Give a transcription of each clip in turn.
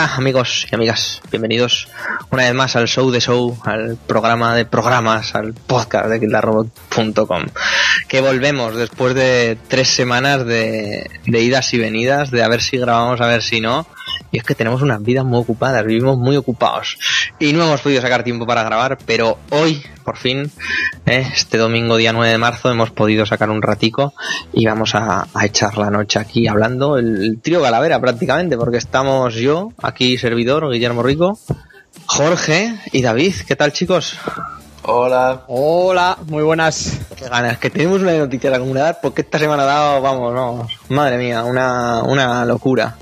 hola, amigos y amigas. Bienvenidos una vez más al show de show, al programa de programas, al podcast de killarrobot.com. Que volvemos después de tres semanas de, de idas y venidas, de a ver si grabamos, a ver si no. Y es que tenemos unas vidas muy ocupadas, vivimos muy ocupados. Y no hemos podido sacar tiempo para grabar, pero hoy, por fin, eh, este domingo día 9 de marzo, hemos podido sacar un ratico y vamos a, a echar la noche aquí hablando, el, el trío Calavera prácticamente, porque estamos yo, aquí servidor, Guillermo Rico, Jorge y David. ¿Qué tal chicos? Hola. Hola, muy buenas. Qué ganas, que tenemos una noticia de la comunidad porque esta semana ha dado, vamos, no, madre mía, una, una locura.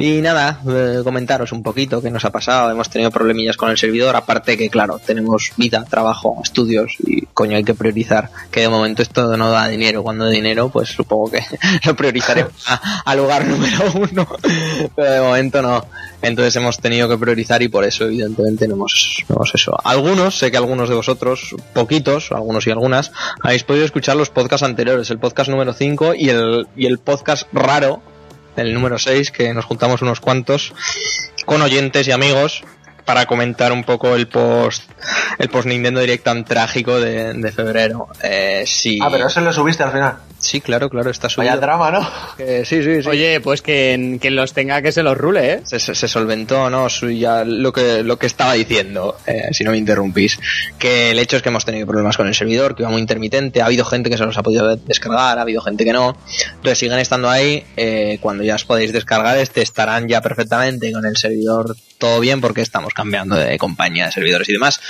Y nada, eh, comentaros un poquito qué nos ha pasado. Hemos tenido problemillas con el servidor, aparte que, claro, tenemos vida, trabajo, estudios y coño, hay que priorizar. Que de momento esto no da dinero. Cuando da dinero, pues supongo que lo priorizaremos a, a lugar número uno. Pero de momento no. Entonces hemos tenido que priorizar y por eso, evidentemente, no hemos, no eso. Algunos, sé que algunos de vosotros, poquitos, algunos y algunas, habéis podido escuchar los podcasts anteriores, el podcast número 5 y el, y el podcast raro, el número 6, que nos juntamos unos cuantos con oyentes y amigos para comentar un poco el post el post Nintendo Direct tan trágico de, de febrero. Eh, sí. Ah, pero eso lo subiste al final. Sí, claro, claro, está subido. Vaya drama, ¿no? Eh, sí, sí, sí. Oye, pues quien, quien los tenga que se los rule, ¿eh? se, se- se solventó, ¿no? Su- ya lo que, lo que estaba diciendo, eh, si no me interrumpís, que el hecho es que hemos tenido problemas con el servidor, que iba muy intermitente, ha habido gente que se los ha podido descargar, ha habido gente que no, entonces siguen estando ahí, eh, cuando ya os podéis descargar este estarán ya perfectamente con el servidor todo bien porque estamos cambiando de compañía de servidores y demás.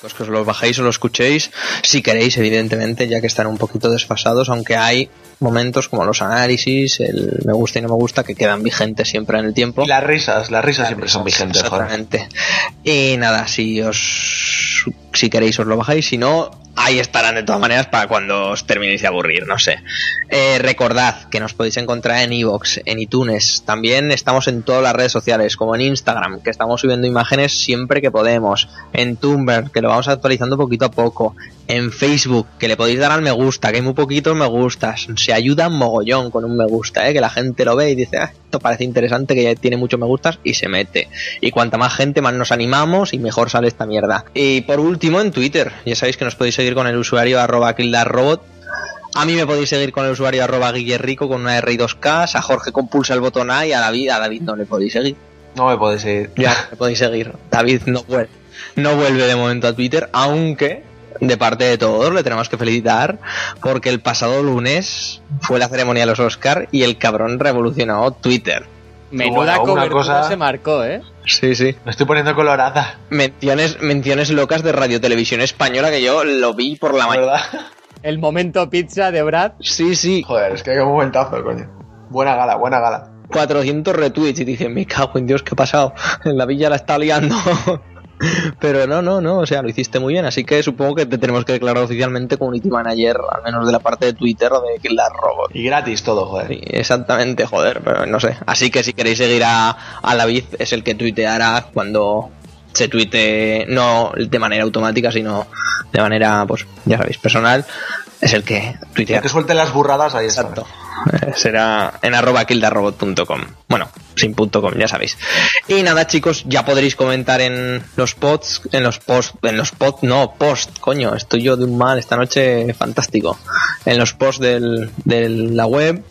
Pues que os los bajéis o lo escuchéis si queréis, evidentemente, ya que están un poquito desfasados, aunque hay momentos como los análisis, el me gusta y no me gusta, que quedan vigentes siempre en el tiempo. Y las risas, las risas siempre son vigentes, joder. Exactamente. Y nada, si os si queréis os lo bajáis, si no, ahí estarán de todas maneras para cuando os terminéis de aburrir, no sé. Eh, recordad que nos podéis encontrar en iVoox, en iTunes, también estamos en todas las redes sociales, como en Instagram, que estamos subiendo imágenes siempre que podemos, en Tumblr, que lo vamos actualizando poquito a poco, en Facebook, que le podéis dar al me gusta, que hay muy poquitos me gustas, se ayuda mogollón con un me gusta, ¿eh? que la gente lo ve y dice, ah, esto parece interesante, que ya tiene muchos me gustas, y se mete. Y cuanta más gente, más nos animamos y mejor sale esta mierda. Y por último, en Twitter, ya sabéis que nos podéis seguir con el usuario arroba kildarrobot, a mí me podéis seguir con el usuario arroba guillerrico con una R y dos K, a Jorge con pulsa el botón A y a David, a David no le podéis seguir. No me podéis ir. Ya, me podéis seguir. David no vuelve, no vuelve de momento a Twitter, aunque de parte de todos le tenemos que felicitar porque el pasado lunes fue la ceremonia de los Oscar y el cabrón revolucionó Twitter. Menuda Bueno, cobertura cosa- se marcó, ¿eh? Sí, sí. Me estoy poniendo colorada. Menciones, menciones locas de Radio Televisión Española que yo lo vi por la mañana. verdad. El momento pizza de Brad. Sí, sí. Joder, es que hay un momentazo, coño. Buena gala, buena gala. 400 retweets y dije, me cago en Dios, ¿qué ha pasado? En la villa la está liando. Pero no, no, no, o sea, lo hiciste muy bien, así que supongo que te tenemos que declarar oficialmente community manager, al menos de la parte de Twitter o de Killer Robot. Y gratis todo, joder. Sí, exactamente, joder, pero no sé. Así que si queréis seguir a, a David, es el que tuiteará cuando se tuite, no de manera automática, sino de manera, pues, ya sabéis, personal, es el que El tuitea. que suelte las burradas, ahí está. Exacto. Eh, será en arroba kildarrobot.com. Bueno, sin punto com, ya sabéis. Y nada, chicos, ya podréis comentar en los posts, en los posts, en los posts, no, post, coño, estoy yo de un mal esta noche fantástico. En los posts del, de la web.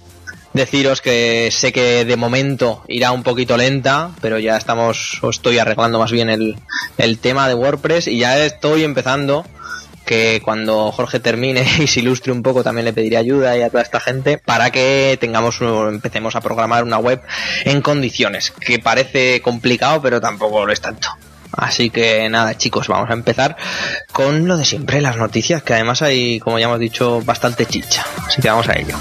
Deciros que sé que de momento irá un poquito lenta, pero ya estamos, o estoy arreglando más bien el, el tema de WordPress y ya estoy empezando que cuando Jorge termine y se ilustre un poco también le pediré ayuda y a toda esta gente para que tengamos empecemos a programar una web en condiciones que parece complicado pero tampoco lo es tanto. Así que nada chicos vamos a empezar con lo de siempre las noticias que además hay como ya hemos dicho bastante chicha. Así que vamos a ello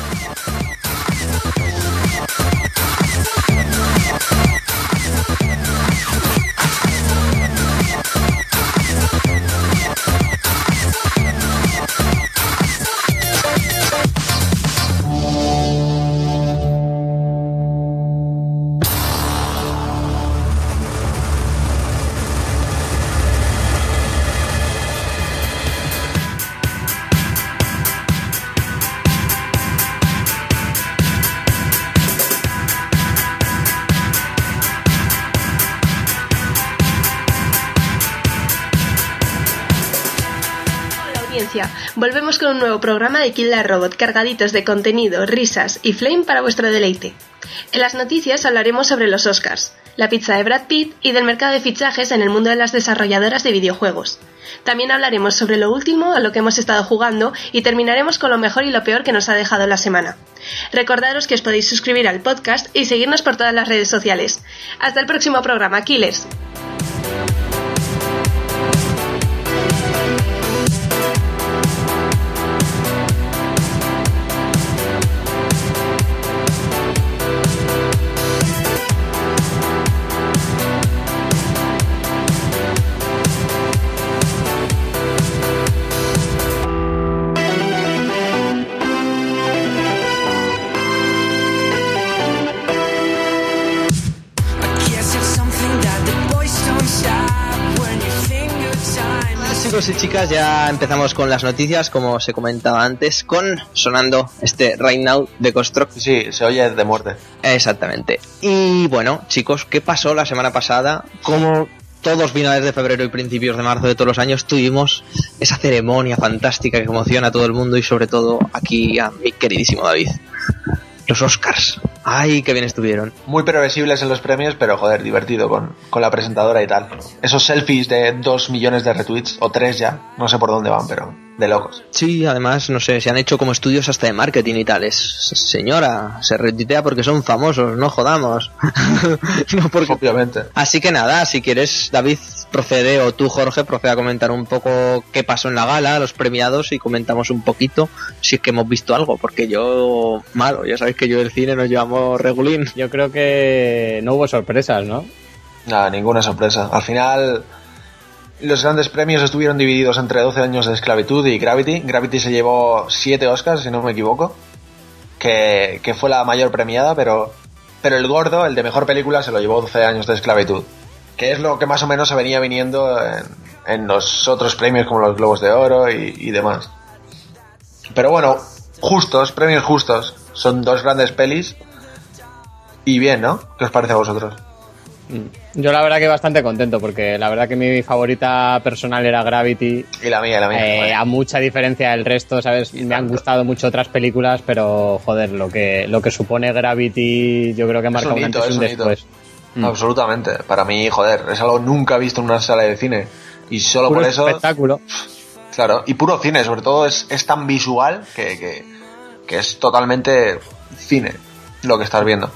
un nuevo programa de Kill la Robot, cargaditos de contenido, risas y flame para vuestro deleite. En las noticias hablaremos sobre los Oscars, la pizza de Brad Pitt y del mercado de fichajes en el mundo de las desarrolladoras de videojuegos. También hablaremos sobre lo último a lo que hemos estado jugando y terminaremos con lo mejor y lo peor que nos ha dejado la semana. Recordaros que os podéis suscribir al podcast y seguirnos por todas las redes sociales. Hasta el próximo programa, Killers. Chicos y chicas, ya empezamos con las noticias, como se comentaba antes, con sonando este Right Now de Construct. Sí, se oye de muerte. Exactamente. Y bueno, chicos, ¿qué pasó la semana pasada? Como todos finales de febrero y principios de marzo de todos los años tuvimos esa ceremonia fantástica que emociona a todo el mundo y sobre todo aquí a mi queridísimo David. Los Oscars. Ay, qué bien estuvieron. Muy previsibles en los premios, pero joder, divertido con, con la presentadora y tal. Esos selfies de 2 millones de retweets, o 3 ya, no sé por dónde van, pero de locos. Sí, además, no sé, se han hecho como estudios hasta de marketing y tal. Es, señora, se retuitea porque son famosos, no jodamos. no porque... Obviamente. Así que nada, si quieres, David, procede, o tú, Jorge, procede a comentar un poco qué pasó en la gala, los premiados, y comentamos un poquito si es que hemos visto algo, porque yo, malo, ya sabéis que yo del cine nos llevamos regulín. Yo creo que no hubo sorpresas, ¿no? Nada, ninguna sorpresa. Al final, los grandes premios estuvieron divididos entre 12 años de esclavitud y Gravity. Gravity se llevó 7 Oscars, si no me equivoco, que, que fue la mayor premiada, pero, pero el gordo, el de mejor película, se lo llevó 12 años de esclavitud. Que es lo que más o menos se venía viniendo en, en los otros premios como los Globos de Oro y, y demás. Pero bueno, justos, premios justos. Son dos grandes pelis. Y bien, ¿no? ¿Qué os parece a vosotros? Yo la verdad que bastante contento porque la verdad que mi favorita personal era Gravity. Y la mía, la mía. Eh, a mucha diferencia del resto, ¿sabes? Me han gustado mucho otras películas, pero joder, lo que, lo que supone Gravity yo creo que marca un un antes y un hito. Mm. Absolutamente. Para mí, joder, es algo nunca visto en una sala de cine. Y solo Puro por eso, espectáculo. claro, y puro cine, sobre todo es, es tan visual que, que, que es totalmente cine lo que estás viendo.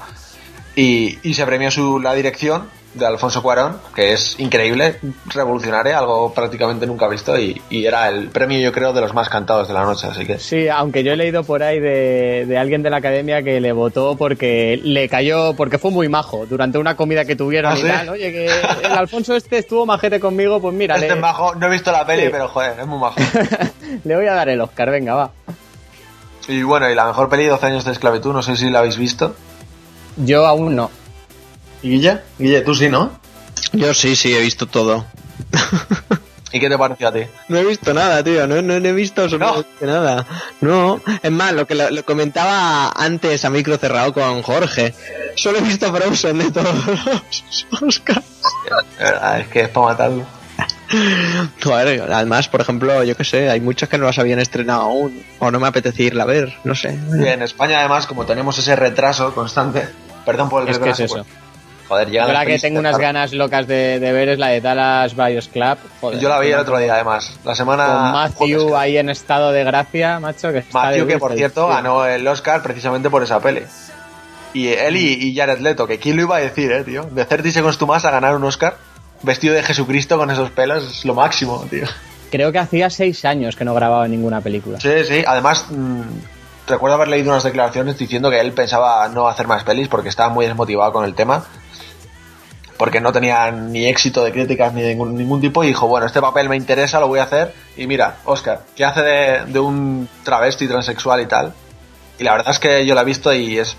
Y, y se premió su, la dirección de Alfonso Cuarón, que es increíble, revolucionaria, algo prácticamente nunca visto, y, y era el premio, yo creo, de los más cantados de la noche, así que Sí, aunque yo he leído por ahí de, de alguien de la academia que le votó porque le cayó, porque fue muy majo durante una comida que tuvieron ¿Ah, y sí? tal. Oye, que el Alfonso este estuvo majete conmigo, pues mira, este le, es majo, no he visto la peli, Sí. pero joder, es muy majo. le voy a dar el Oscar, venga, va. y bueno, y la mejor peli, 12 años de esclavitud, no sé si la habéis visto. Yo aún no. ¿Y Guille? Guille, tú sí, ¿no? Yo sí, sí, he visto todo. ¿Y qué te pareció a ti? No he visto nada, tío, no, no, no he visto absolutamente nada. No, es más, lo que lo, lo comentaba antes a micro cerrado con Jorge. Solo he visto Frozen de todos los Oscars. Verdad, es que es para matarlo. Joder, además, por ejemplo, yo que sé, hay muchas que no las habían estrenado aún, o no me apetece irla a ver, no sé. Y en España, además, como tenemos ese retraso constante, perdón por el Es que retraso. es eso. pues, joder, llega La que tengo unas ganas locas de, de ver es la de Dallas Buyers Club. Joder, Yo la vi el otro día, además. La semana. Con Matthew ahí en estado de gracia, macho. Que está Matthew, que por cierto tío. ganó el Oscar precisamente por esa peli. Y él y, y Jared Leto, que quién lo iba a decir, eh, tío. De 30 Seconds to a ganar un Oscar vestido de Jesucristo con esos pelos es lo máximo, tío. Creo que hacía seis años que no grababa ninguna película. Sí, sí. Además, mm, recuerdo haber leído unas declaraciones diciendo que él pensaba no hacer más pelis porque estaba muy desmotivado con el tema. Porque no tenía ni éxito de críticas ni de ningún, ningún tipo. Y dijo, bueno, este papel me interesa, lo voy a hacer. Y mira, Oscar, que hace de, de un travesti transexual y tal. Y la verdad es que yo la he visto y es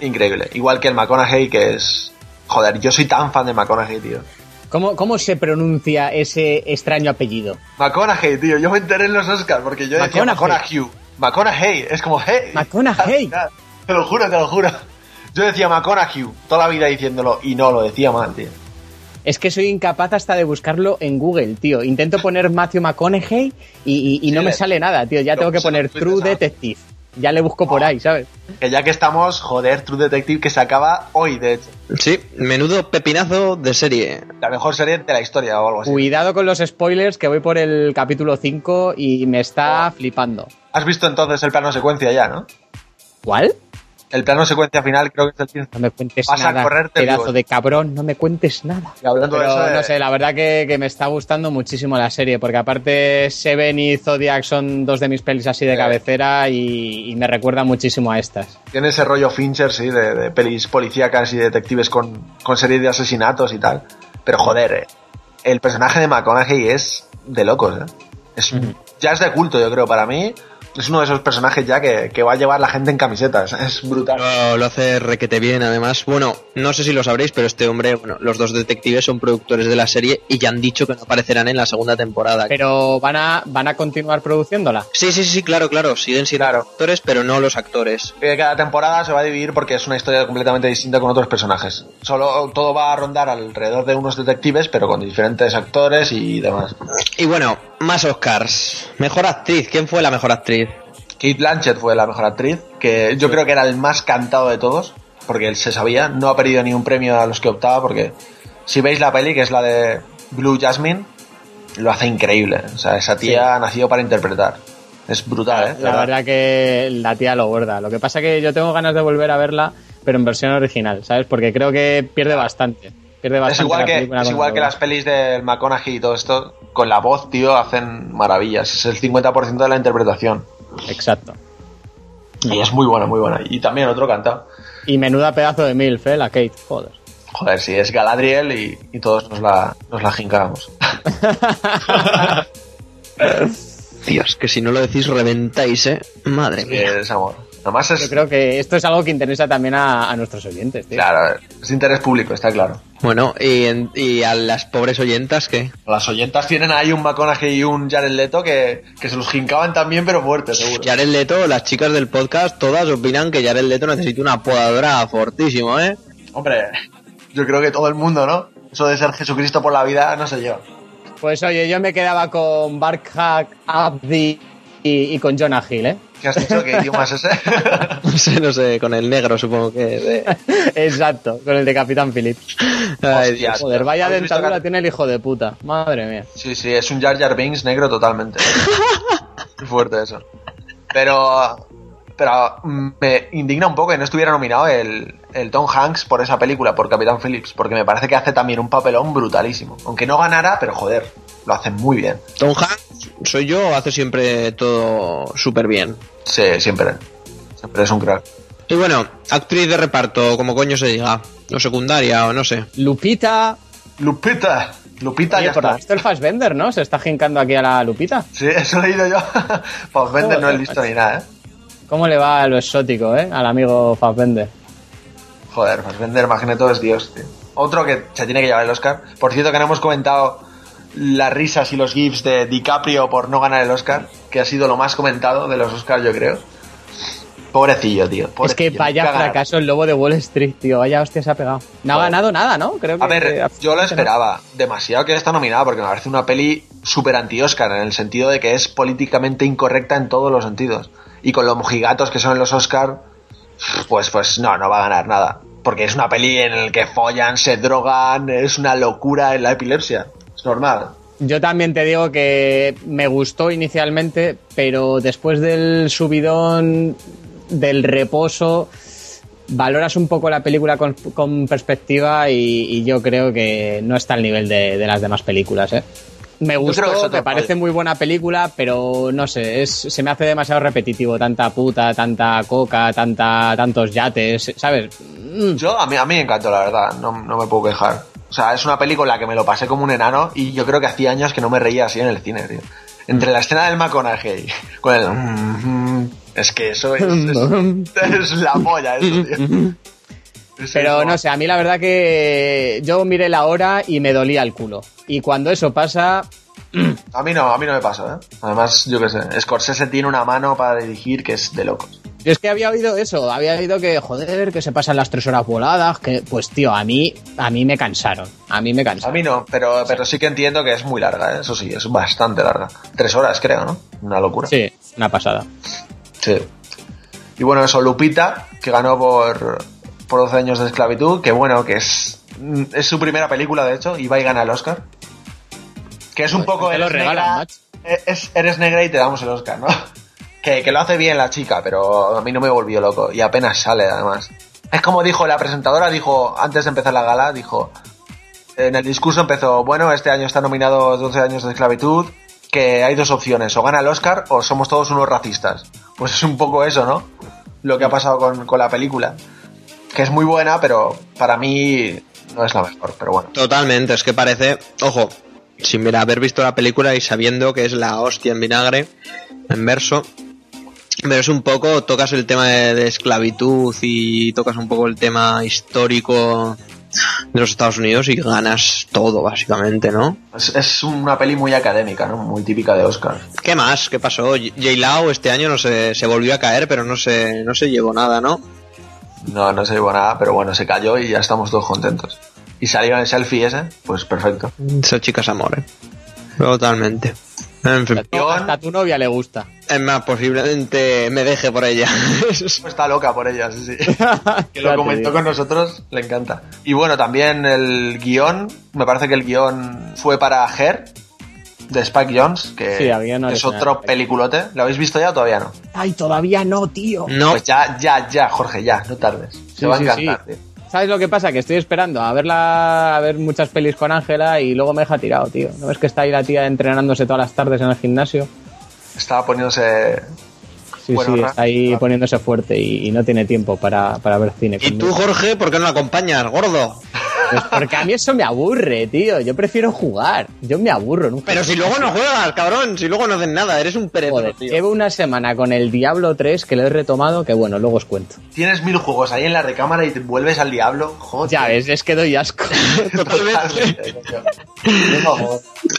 increíble. Igual que el McConaughey, que es... Joder, yo soy tan fan de McConaughey, tío. ¿Cómo, ¿Cómo se pronuncia ese extraño apellido? McConaughey, tío. Yo me enteré en los Oscars porque yo decía McConaughey. McConaughey. McConaughey. Es como, hey. McConaughey. Te lo juro, te lo juro. Yo decía McConaughey toda la vida diciéndolo y no, lo decía mal, tío. Es que soy incapaz hasta de buscarlo en Google, tío. Intento poner Matthew McConaughey y, y- y no me le- sale nada, tío. Ya tengo que poner Twitter, True ¿sabes? Detective. Ya le busco por ahí, ¿sabes? Que ya que estamos, joder, True Detective que se acaba hoy, de hecho. Sí, menudo pepinazo de serie. La mejor serie de la historia o algo así. Cuidado con los spoilers, que voy por el capítulo 5 y me está flipando. Has visto entonces el plano secuencia ya, ¿no? ¿Cuál? El plano secuencia final creo que es el 15. No me cuentes Vas a nada, correrte pedazo vivo. de cabrón, no me cuentes nada. De Pero eh, no sé, la verdad que, que me está gustando muchísimo la serie, porque aparte Seven y Zodiac son dos de mis pelis así de Sí. cabecera y, y me recuerda muchísimo a estas. Tiene ese rollo Fincher, sí, de, de pelis policíacas y detectives con, con series de asesinatos y tal. Pero joder, eh, el personaje de McConaughey es de locos, ¿eh? Es, Ya es de culto, yo creo, para mí. Es uno de esos personajes ya que, que va a llevar la gente en camisetas. Es brutal. Lo, lo hace requete bien, además. Bueno, no sé si lo sabréis, pero este hombre, bueno, los dos detectives son productores de la serie y ya han dicho que no aparecerán en la segunda temporada. Pero van a, van a continuar produciéndola. Sí, sí, sí, claro, claro. Siguen siendo Claro. actores, pero no los actores. Que cada temporada se va a dividir porque es una historia completamente distinta con otros personajes. Solo todo va a rondar alrededor de unos detectives, pero con diferentes actores y demás. Y bueno, más Oscars. Mejor actriz. ¿Quién fue la mejor actriz? Kate Blanchett fue la mejor actriz, que yo creo que era el más cantado de todos, porque él se sabía, no ha perdido ni un premio a los que optaba, porque si veis la peli, que es la de Blue Jasmine, lo hace increíble. O sea, esa tía ha nacido para interpretar. Es brutal, ¿eh? La verdad que la tía lo borda. Lo que pasa que yo tengo ganas de volver a verla, pero en versión original, ¿sabes? Porque creo que pierde bastante. Pierde bastante Es igual, la que, es igual que las pelis del McConaughey y todo esto, con la voz, tío, hacen maravillas. Es el 50% de la interpretación. Exacto. Y es muy buena, muy buena. Y también otro cantado. Y menuda pedazo de MILF, ¿eh? La Kate, joder. Joder, sí, es Galadriel y, y todos nos la, nos la jincamos. Dios, que si no lo decís reventáis, ¿eh? Madre Sí, mía. es amor. Además es, Yo creo que esto es algo que interesa también a, a nuestros oyentes, tío. claro, es interés público, está claro. Bueno, y, en- y a las pobres oyentas, ¿qué? Las oyentas tienen ahí un McConaughey y un Jared Leto que, que se los jincaban también, pero fuerte, seguro. Jared Leto, las chicas del podcast, todas opinan que Jared Leto necesita una podadora fortísimo, ¿eh? Hombre, yo creo que todo el mundo, ¿no? Eso de ser Jesucristo por la vida no sé yo. Pues oye, yo me quedaba con Barkhak Abdi y, y con Jonah Hill, ¿eh? ¿Qué has dicho? ¿Qué idioma es ese? No sé, no sé, con el negro supongo que... de- Exacto, con el de Capitán Philip. Ay, Hostia, Dios. Joder, vaya ¿Habéis visto dentadura la- tiene el hijo de puta. Madre mía. Sí, sí, es un Jar Jar Binks negro totalmente. Muy fuerte eso. Pero, pero mm, me indigna un poco que no estuviera nominado el, el Tom Hanks por esa película, por Capitán Phillips, porque me parece que hace también un papelón brutalísimo. Aunque no ganara, pero joder, lo hace muy bien. Tom Hanks, soy yo, hace siempre todo súper bien. Sí, siempre. Siempre es un crack. Y bueno, actriz de reparto, como coño se diga, o secundaria, o no sé. Lupita. Lupita. Lupita Oye, ya por lo está. visto el Fassbender, ¿no? Se está jincando aquí a la Lupita. Sí, eso he leído yo. Pues Bender no he visto ni nada, ¿eh? ¿Cómo le va a lo exótico, eh? Al amigo Fassbender. Joder, Fassbender Magneto es Dios, tío. Otro que se tiene que llevar el Oscar. Por cierto, que no hemos comentado las risas y los gifs de DiCaprio por no ganar el Oscar, que ha sido lo más comentado de los Oscars, yo creo. Pobrecillo, tío. es que vaya fracaso el lobo de Wall Street, tío. Vaya hostia se ha pegado. No ha ganado nada, ¿no? Creo que. A ver, yo lo esperaba. Demasiado que está nominada porque me parece una peli súper anti-Oscar, en el sentido de que es políticamente incorrecta en todos los sentidos. Y con los mojigatos que son en los Oscar, pues, pues no, no va a ganar nada. Porque es una peli en la que follan, se drogan, es una locura en la epilepsia. Normal. Yo también te digo que me gustó inicialmente, pero después del subidón, del reposo, valoras un poco la película con, con perspectiva y, y yo creo que no está al nivel de, de las demás películas, ¿eh? Me gustó, me parece muy buena película, pero no sé, es, se me hace demasiado repetitivo, tanta puta, tanta coca, tanta, tantos yates, ¿sabes? Mm, Yo, a mí, a mí me encantó, la verdad. No, no me puedo quejar. O sea, es una película que me lo pasé como un enano y yo creo que hacía años que no me reía así en el cine, tío. Entre la escena del McConaughey con el... mm, mm, es que eso es, es, es la polla, eso, tío. Pero no sé, a mí la verdad que yo miré la hora y me dolía el culo. Y cuando eso pasa, A mí no, a mí no me pasa, ¿eh? Además, yo qué sé, Scorsese tiene una mano para dirigir que es de locos. Yo es que había oído eso, había oído que, joder, que se pasan las tres horas voladas, que, pues tío, a mí, a mí me cansaron, a mí me A cansaron. mí no, pero, pero sí que entiendo que es muy larga, ¿eh? eso sí, es bastante larga. Tres horas, creo, ¿no? Una locura. Sí, una pasada. Sí. Y bueno, eso, Lupita, que ganó por, por 12 años de esclavitud, que bueno, que es, es su primera película, de hecho, y va y gana el Oscar. Que es un poco... Pues te lo regalan, negra- es- eres negra y te damos el Oscar, ¿no? Que, lo hace bien la chica, pero a mí no me volvió loco. Y apenas sale, además. Es como dijo la presentadora, dijo, antes de empezar la gala, dijo... En el discurso empezó, bueno, este año está nominado 12 años de esclavitud, que hay dos opciones, o gana el Oscar o somos todos unos racistas. Pues es un poco eso, ¿no? Lo que ha pasado con, con la película. Que es muy buena, pero para mí no es la mejor, pero bueno. Totalmente, es que parece, ojo, sin ver- haber visto la película y sabiendo que es la hostia en vinagre, en verso, pero es un poco, tocas el tema de, de esclavitud y tocas un poco el tema histórico de los Estados Unidos y ganas todo, básicamente, ¿no? Es, es una peli muy académica, ¿no? Muy típica de Oscar. ¿Qué más? ¿Qué pasó? J. Lau este año no se, se volvió a caer, pero no se, no se llevó nada, ¿no? No, no se llevó nada, pero bueno, se cayó y ya estamos todos contentos. Y salió el selfie ese, pues perfecto. Esa chica es amor, ¿eh? Totalmente. En fin. Hasta a tu novia le gusta. Es más, posiblemente me deje por ella. Está loca por ella, sí, sí. Que lo comentó con nosotros, le encanta. Y bueno, también el guion, me parece que el guion fue para Her, de Spike Jones, que Sí, es otro peliculote. ¿Lo habéis visto ya o todavía no? Ay, todavía no, tío. No, Pues ya, ya, ya, Jorge, ya, no tardes. Se Sí, va a encantar, sí. tío. ¿Sabes lo que pasa? Que estoy esperando a verla, a ver muchas pelis con Ángela y luego me deja tirado, tío. ¿No ves que está ahí la tía entrenándose todas las tardes en el gimnasio? Estaba poniéndose. Sí, Bueno, sí, está ahí poniéndose fuerte y, y no tiene tiempo para, para ver cine. ¿Y tú. Jorge, por qué no la acompañas, gordo? Pues porque a mí eso me aburre, tío. Yo prefiero jugar. Yo me aburro nunca. Pero si luego no juegas, cabrón, si luego no haces nada, eres un perezoso, Joder, tío. llevo una semana con el Diablo 3 que lo he retomado, que bueno, luego os cuento. Tienes mil juegos ahí en la recámara y te vuelves al diablo. Joder. Ya ves, es que doy asco. Totalmente.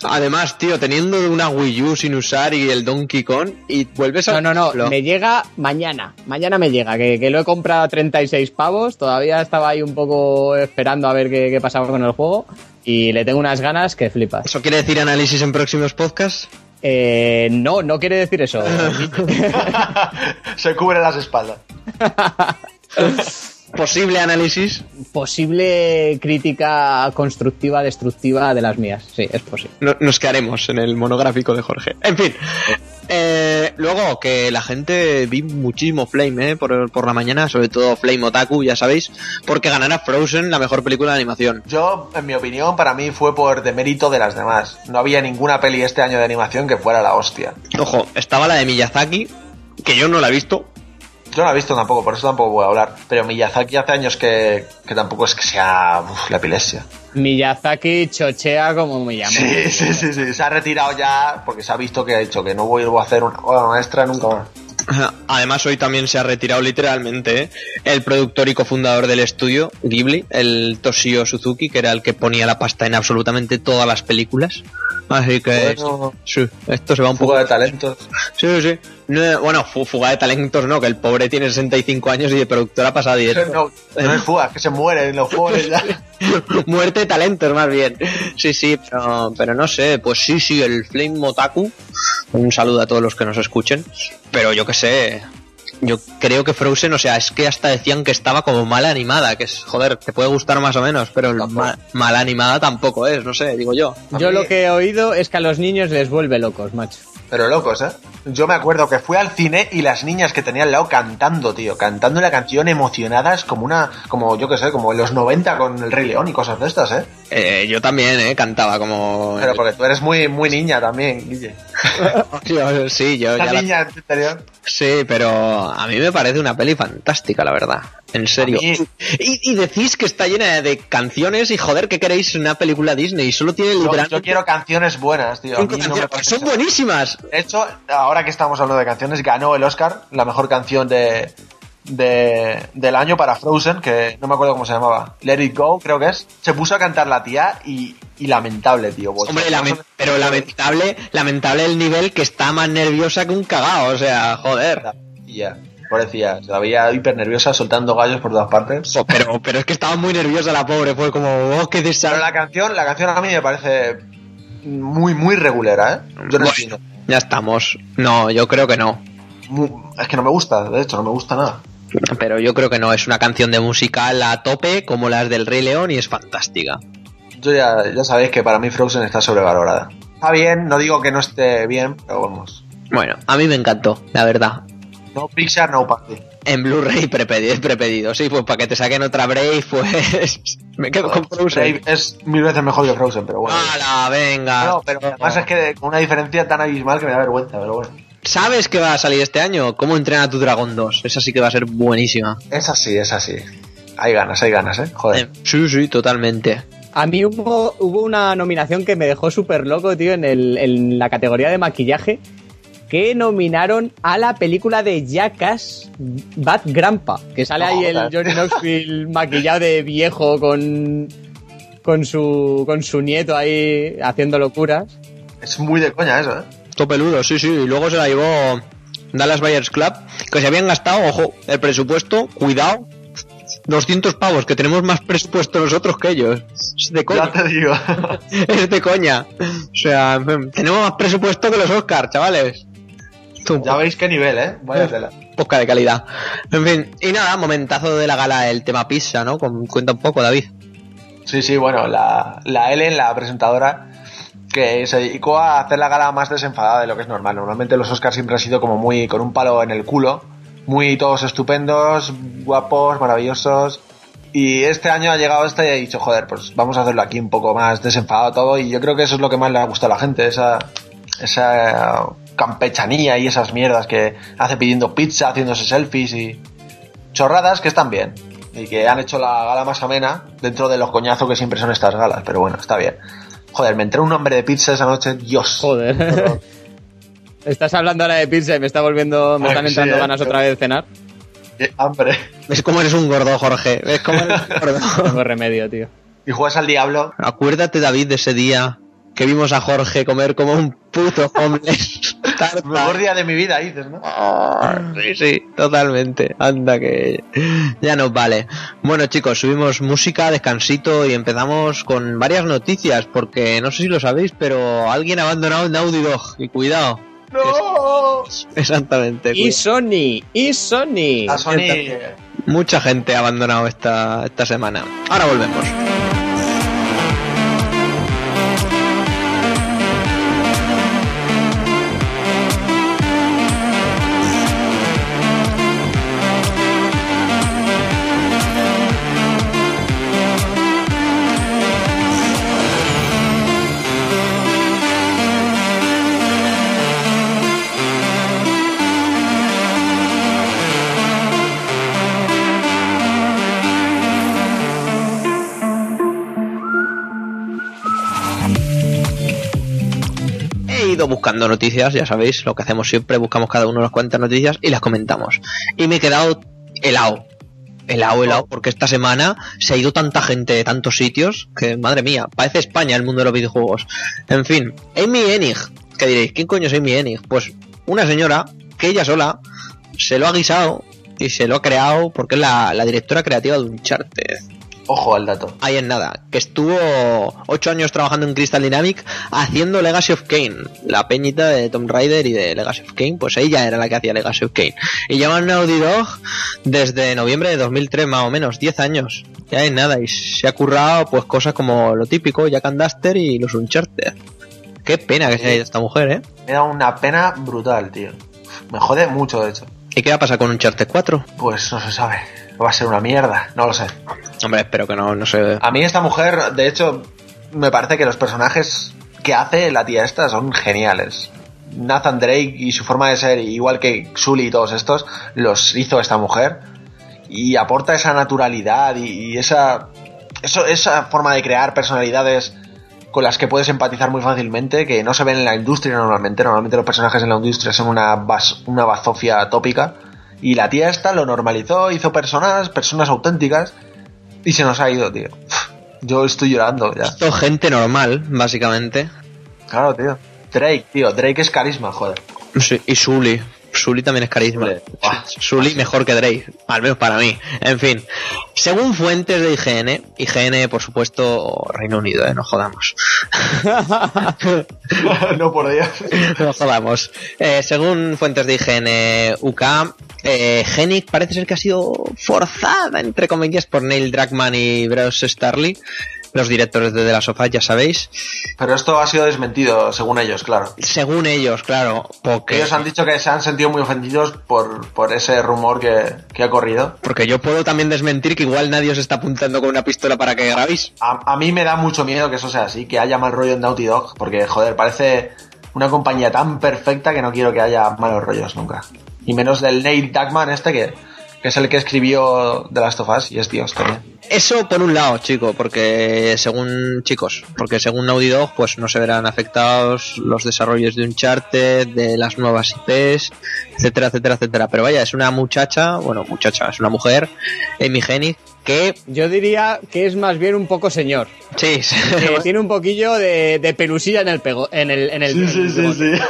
Además, tío, teniendo una Wii U sin usar y el Donkey Kong, y vuelves a... No, no, no, Lo- me llega mañana. Mañana me llega, que, que lo he comprado a 36 pavos. Todavía estaba ahí un poco esperando a ver qué, qué pasaba con el juego. Y le tengo unas ganas que flipas. ¿Eso quiere decir análisis en próximos podcasts? Eh, no, no quiere decir eso. Se cubre las espaldas. Posible análisis. Posible crítica constructiva, destructiva de las mías. Sí, es posible. No- nos quedaremos en el monográfico de Jorge. En fin. Eh, luego, que la gente vi muchísimo Flame, eh, por, por la mañana, sobre todo Flame Otaku, ya sabéis, porque ganará Frozen la mejor película de animación. Yo, en mi opinión, para mí fue por demérito de las demás. No había ninguna peli este año de animación que fuera la hostia. Ojo, estaba la de Miyazaki, que yo no la he visto. Yo no la he visto tampoco, por eso tampoco voy a hablar. Pero Miyazaki hace años que, que tampoco es que sea uf, la epilepsia. Miyazaki chochea como me llamo. Sí, sí, sí, sí. Se ha retirado ya porque se ha visto que ha dicho que no vuelvo a hacer una obra maestra nunca más. Además, hoy también se ha retirado literalmente ¿eh? el productor y cofundador del estudio, Ghibli, el Toshio Suzuki, que era el que ponía la pasta en absolutamente todas las películas. Así que Bueno. sí, esto se va un poco Fuga de talentos. Sí, sí. No, bueno, fu- fuga de talentos no, que el pobre tiene 65 años y de productor ha pasado 10. No, no es fuga, que se muere en los juegos ya. Muerte de talentos, más bien. Sí, sí, pero, pero no sé, pues sí, sí, el Flame Motaku. Un saludo a todos los que nos escuchen. Pero yo que sé, yo creo que Frozen, o sea, es que hasta decían que estaba como mal animada, que es, joder, te puede gustar más o menos, pero ma- mal animada tampoco es, no sé, digo yo. Yo lo que he oído es que a los niños les vuelve locos, macho. Pero locos, ¿eh? Yo me acuerdo que fui al cine y las niñas que tenía al lado cantando, tío. Cantando la canción emocionadas como una... Como, yo qué sé, como en los 90 con el Rey León y cosas de estas, ¿eh? Eh, yo también, eh, cantaba como... Pero porque tú eres muy, muy niña también, Guille. Yo- sí, yo La ya la- niña tu interior. Sí, pero a mí me parece una peli fantástica, la verdad. En serio. Mí- Y, y decís que está llena de canciones y joder, ¿qué queréis una película Disney? Solo tiene Yo, literalmente yo quiero canciones buenas, tío. No canciones. Son buenísimas. De hecho, ahora que estamos hablando de canciones, ganó el Oscar, la mejor canción de, de- del año para Frozen, que no me acuerdo cómo se llamaba. Let It Go, creo que es. Se puso a cantar la tía y, y lamentable, tío. Hombre, pero lamentable, lamentable el nivel que está más nerviosa que un cagao, o sea, joder. Ya. Parecía, se la veía hiper nerviosa, soltando gallos por todas partes. Oh, pero, pero es que estaba muy nerviosa la pobre, fue como, oh, qué Pero desastre. la canción, la canción a mí me parece muy, muy regulera, ¿eh? Yo no Bueno, entiendo. ya estamos. No, yo creo que no. Es que no me gusta, de hecho, no me gusta nada. Pero yo creo que no, es una canción de musical a tope como las del Rey León y es fantástica. Yo ya, ya sabéis que para mí Frozen está sobrevalorada. Está bien, no digo que no esté bien, pero vamos. Bueno, a mí me encantó, la verdad. No Pixar, no Party. En Blu-ray prepedido, prepedido. Sí, pues para que te saquen otra Brave, pues me quedo con Frozen. Brave es mil veces mejor que Frozen, pero bueno. ¡Hala, venga! No, pero además es que con una diferencia tan abismal que me da vergüenza, pero bueno. ¿Sabes que va a salir este año? ¿Cómo entrena tu dragón 2? Esa sí que va a ser buenísima. Es así, es así. Hay ganas, hay ganas, ¿eh? Joder. Eh, sí, sí, totalmente. A mí hubo, hubo una nominación que me dejó súper loco, tío, en, el, en la categoría de maquillaje, que nominaron a la película de Jackass Bad Grandpa, que sale ahí el. Johnny Knoxville maquillado de viejo con, con, su, con su nieto ahí haciendo locuras. Es muy de coña eso, ¿eh? Topeludo, sí, sí. Y luego se la llevó Dallas Buyers Club, que se habían gastado, ojo, el presupuesto, cuidado, 200 pavos, que tenemos más presupuesto nosotros que ellos. Es de Ya coña. te digo. Es de coña. O sea, tenemos más presupuesto que los Oscars, chavales. Ya veis qué nivel, ¿eh? Vaya tela. poca de calidad. En fin, y nada, momentazo de la gala, el tema pizza, ¿no? Cuenta un poco, David. Sí, sí, bueno, la, la Ellen, la presentadora, que se dedicó a hacer la gala más desenfadada de lo que es normal. Normalmente los Oscars siempre han sido como muy con un palo en el culo, muy todos estupendos, guapos, maravillosos. Y este año ha llegado esta y ha dicho, joder, pues vamos a hacerlo aquí un poco más desenfadado todo. Y yo creo que eso es lo que más le ha gustado a la gente, esa, esa campechanía y esas mierdas que hace pidiendo pizza, haciéndose selfies y chorradas que están bien y que han hecho la gala más amena dentro de los coñazos que siempre son estas galas, pero bueno, está bien. Joder, me entré un nombre de pizza esa noche, Dios. Joder. Estás hablando ahora de pizza y me está volviendo, me Ay, están sí, entrando eh. ganas otra vez de cenar. Qué hambre. ¿Ves cómo eres un gordo, Jorge? ¿Ves cómo eres un gordo? Tengo remedio, tío. Y juegas al diablo. Acuérdate, David, de ese día que vimos a Jorge comer como un puto homeless. Tarta. Mejor día de mi vida, dices, ¿no? Ah, Sí, sí, totalmente. Anda que ya nos vale. Bueno, chicos, subimos música, descansito y empezamos con varias noticias porque no sé si lo sabéis, pero alguien ha abandonado Naughty Dog y cuidado. ¡No! Exactamente. Y cuidado. Sony, y Sony. A Sony. Mucha gente ha abandonado esta, esta semana. Ahora volvemos. Buscando noticias, ya sabéis, lo que hacemos siempre, buscamos cada uno unas cuantas noticias y las comentamos. Y me he quedado helado. Helado, helado, porque esta semana se ha ido tanta gente de tantos sitios que, madre mía, parece España el mundo de los videojuegos. En fin, Amy Enig, que diréis, ¿quién coño es Amy Enig? Pues una señora que ella sola se lo ha guisado y se lo ha creado porque es la, directora creativa de Uncharted. Ojo al dato. Ahí en nada, que estuvo ocho años trabajando en Crystal Dynamic haciendo Legacy of Kane, la peñita de Tomb Raider y de Legacy of Kane, pues ella era la que hacía Legacy of Kane. Y llevan Naughty Dog desde noviembre de 2003 más o menos, 10 años. Ya en nada, y se ha currado pues cosas como lo típico, Jack and Duster y los Uncharted. Qué pena que se haya ido esta mujer, ¿eh? Me da una pena brutal, tío. Me jode mucho, de hecho. ¿Y qué va a pasar con Uncharted 4? Pues no se sabe. Va a ser una mierda, no lo sé. Hombre, espero que no, no sé. A mí esta mujer, de hecho, me parece que los personajes que hace la tía esta son geniales. Nathan Drake y su forma de ser, igual que Sully y todos estos, los hizo esta mujer. Y aporta esa naturalidad y, y esa, eso, esa forma de crear personalidades con las que puedes empatizar muy fácilmente, que no se ven en la industria normalmente. Normalmente los personajes en la industria son una, bas- una bazofia tópica. Y la tía esta lo normalizó, hizo personas, personas auténticas, y se nos ha ido, tío. Yo estoy llorando ya. Esto gente normal, básicamente. Claro, tío. Drake, tío. Drake es carisma, joder. Sí, y Sully. Sully también es carisma. Sully, mejor que Drake, al menos para mí. En fin, según fuentes de IGN, IGN por supuesto Reino Unido, ¿eh? no jodamos. no por Dios. no jodamos. Eh, según fuentes de IGN UK, eh, Genic parece ser que ha sido forzada, entre comillas, por Neil Druckmann y Bruce Starley, los directores de The Last of Us, ya sabéis. Pero esto ha sido desmentido, según ellos, claro. Según ellos, claro, porque, Ellos han dicho que se han sentido muy ofendidos por, por ese rumor que, que ha corrido. porque yo puedo también desmentir que igual nadie os está apuntando con una pistola para que grabéis. A, a mí me da mucho miedo que eso sea así, que haya mal rollo en Naughty Dog, porque, joder, parece una compañía tan perfecta que no quiero que haya malos rollos nunca. Y menos del Neil Druckmann este, que, que es el que escribió The Last of Us, y es Dios también. Eso por un lado, chico, porque según chicos, porque según Naughty Dog, pues no se verán afectados los desarrollos de Uncharted, de las nuevas IPs, etcétera, etcétera, etcétera. Pero vaya, es una muchacha, bueno, muchacha, es una mujer, Amy Hennig, que Yo diría que es más bien un poco señor. sí, Que tiene un poquillo de, de pelusilla en el pego, en el, en el, en el bigote.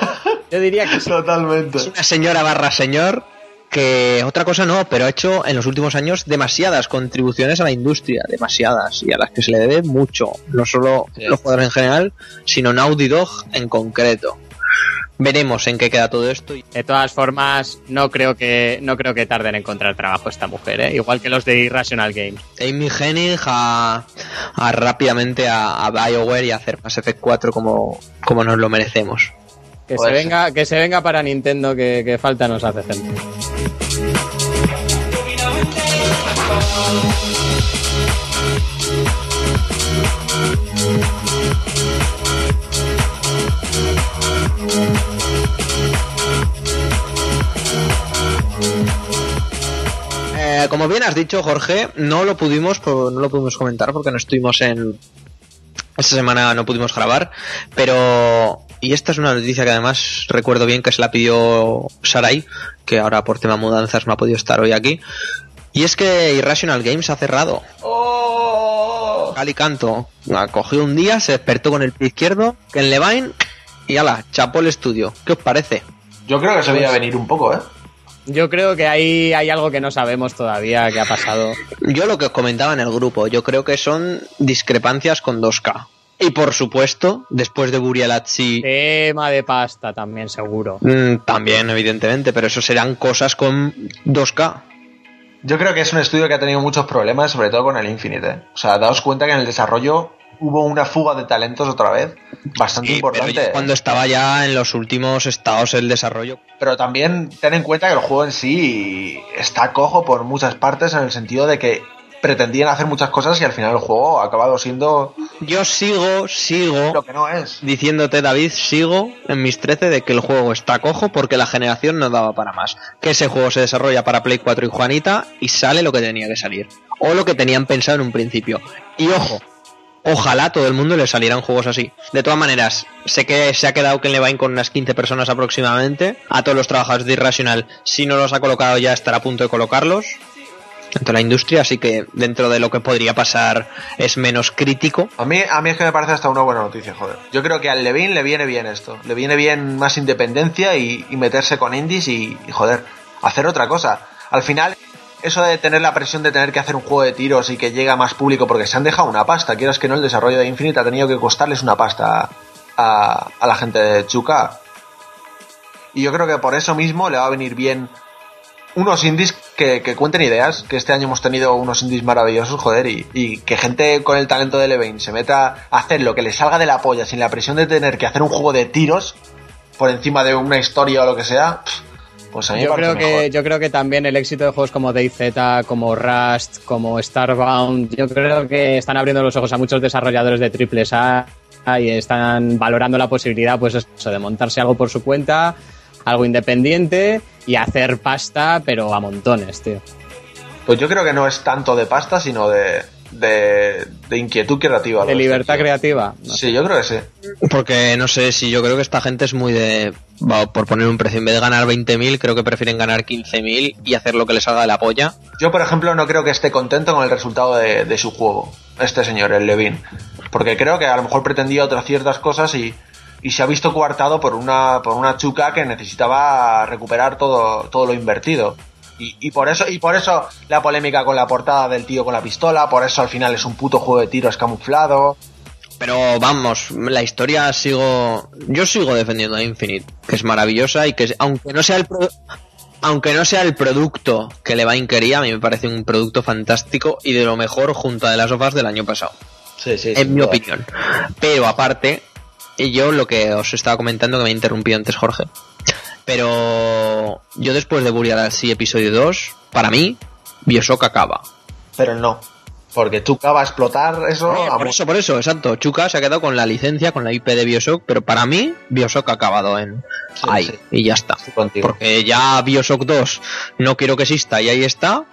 Yo diría que sí. Totalmente. es una señora barra señor que otra cosa no, pero ha hecho en los últimos años demasiadas contribuciones a la industria, demasiadas, y a las que se le debe mucho, no solo Sí. los jugadores en general, sino Naughty Dog en concreto. Veremos en qué queda todo esto. De todas formas, no creo que no creo que tarden en encontrar trabajo esta mujer, ¿eh? igual que los de Irrational Games. Amy Hennig a, a rápidamente a, a BioWare y a hacer Mass Effect 4 como, como nos lo merecemos. Que se venga, que se venga para Nintendo, que, que falta nos hace gente. Como bien has dicho, Jorge, no lo pudimos, no lo pudimos comentar porque no estuvimos en esta semana no pudimos grabar, pero y esta es una noticia que además recuerdo bien que se la pidió Sarai, que ahora por tema mudanzas no ha podido estar hoy aquí. Y es que Irrational Games ha cerrado. Cal y canto. Cogió un día, se despertó con el pie izquierdo, que en Levine, y ala, chapó el estudio. ¿Qué os parece? Yo creo que se veía venir un poco, ¿eh? Yo creo que ahí hay algo que no sabemos todavía que ha pasado. Yo lo que os comentaba en el grupo, yo creo que son discrepancias con 2K. Y por supuesto, después de Burialazzi, Tema de pasta también, seguro. mm, también, evidentemente, pero eso serán cosas con 2K. Yo creo que es un estudio que ha tenido muchos problemas, sobre todo con el Infinite. ¿eh? O sea, daos cuenta que en el desarrollo hubo una fuga de talentos otra vez, bastante Sí, importante. ya cuando estaba ya en los últimos estados el desarrollo. Pero también ten en cuenta que el juego en sí está cojo por muchas partes en el sentido de que pretendían hacer muchas cosas y al final el juego ha acabado siendo Yo sigo, sigo lo que no es. diciéndote, David, sigo en mis 13 de que el juego está cojo porque la generación no daba para más. Que ese juego se desarrolla para Play 4 y Juanita y sale lo que tenía que salir. O lo que tenían pensado en un principio. Y ojo, ojalá todo el mundo le salieran juegos así. De todas maneras, sé que se ha quedado Ken Levine con unas 15 personas aproximadamente. A todos los trabajadores de Irrational, si no los ha colocado ya, estará a punto de colocarlos. De la industria, así que dentro de lo que podría pasar es menos crítico. A mí, a mí es que me parece hasta una buena noticia, joder. Yo creo que al Levin le viene bien esto. Le viene bien más independencia y, meterse con indies y, joder, hacer otra cosa. Al final, eso de tener la presión de tener que hacer un juego de tiros y que llegue a más público porque se han dejado una pasta. Quieras que no, el desarrollo de Infinite ha tenido que costarles una pasta a, a la gente de Chuka. Y yo creo que por eso mismo le va a venir bien unos indies que, que, cuenten ideas, que este año hemos tenido unos indies maravillosos, joder, y, y, que gente con el talento de Levine se meta a hacer lo que le salga de la polla sin la presión de tener que hacer un juego de tiros por encima de una historia o lo que sea, pues a mí yo creo que mejor. yo creo que también el éxito de juegos como DayZ, como Rust, como Starbound, yo creo que están abriendo los ojos a muchos desarrolladores de triples A y están valorando la posibilidad, pues eso, de montarse algo por su cuenta, algo independiente y hacer pasta, pero a montones, tío. Pues yo creo que no es tanto de pasta, sino de, de, de inquietud creativa. De libertad creativa. No sí, sé. yo creo que sí. Porque no sé si yo creo que esta gente es muy de. Por poner un precio, en vez de ganar 20.000, creo que prefieren ganar 15.000 y hacer lo que les salga de la polla. Yo, por ejemplo, no creo que esté contento con el resultado de, de su juego, este señor, el Levin. Porque creo que a lo mejor pretendía otras ciertas cosas y, y se ha visto coartado por una, por una chuca que necesitaba recuperar todo, todo lo invertido. Y, y, por eso, y por eso la polémica con la portada del tío con la pistola, por eso al final es un puto juego de tiros camuflado. Pero vamos, la historia sigo. Yo sigo defendiendo a Infinite, que es maravillosa y que aunque no sea el aunque no sea el producto que Levine quería, a mí me parece un producto fantástico y de lo mejor junto a de las sofás del año pasado. Sí, sí, en mi opinión. Pero aparte, yo lo que os estaba comentando que me ha interrumpido antes Jorge. Pero yo después de Burial así episodio 2, para mí, Bioshock acaba. Pero no. Porque Chuka va a explotar eso. por eso, por eso, exacto. Chuka se ha quedado con la licencia, con la IP de Bioshock, pero para mí, Bioshock ha acabado en ahí. Y ya está. Porque ya Bioshock 2 no quiero que exista y ahí está.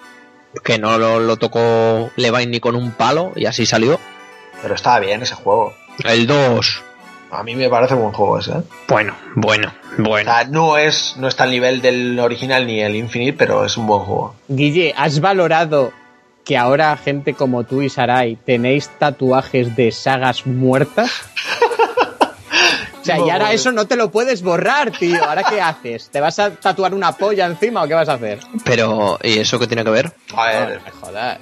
Que no lo, lo tocó Levine ni con un palo y así salió. Pero estaba bien ese juego. El 2. A mí me parece buen juego ese. ¿eh? Bueno, bueno, bueno. O sea, no es no está al nivel del original ni el Infinite, pero es un buen juego. Guille, ¿has valorado que ahora gente como tú y Sarai tenéis tatuajes de sagas muertas? O sea, y ahora eso no te lo puedes borrar, tío. ¿Ahora qué haces? ¿Te vas a tatuar una polla encima o qué vas a hacer? Pero, ¿y eso qué tiene que ver? A ver, no me jodas.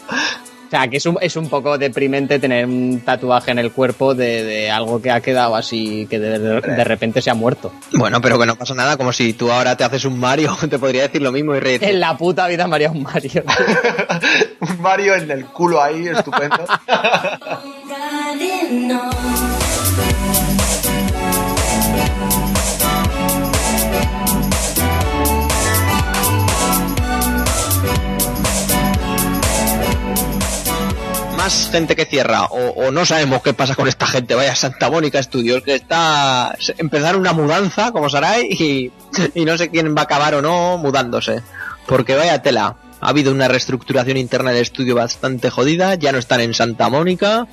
O sea, que es un, es un poco deprimente tener un tatuaje en el cuerpo de, de algo que ha quedado así, que de, de, de, repente se ha muerto. Bueno, pero que no pasa nada, como si tú ahora te haces un Mario, te podría decir lo mismo y reír. En la puta vida me haría un Mario. un Mario en el culo ahí, estupendo. gente que cierra o, o, no sabemos qué pasa con esta gente. Vaya Santa Mónica Studios que está empezar una mudanza como Sarai y, y no sé quién va a acabar o no mudándose. Porque vaya tela. Ha habido una reestructuración interna del estudio bastante jodida. Ya no están en Santa Mónica.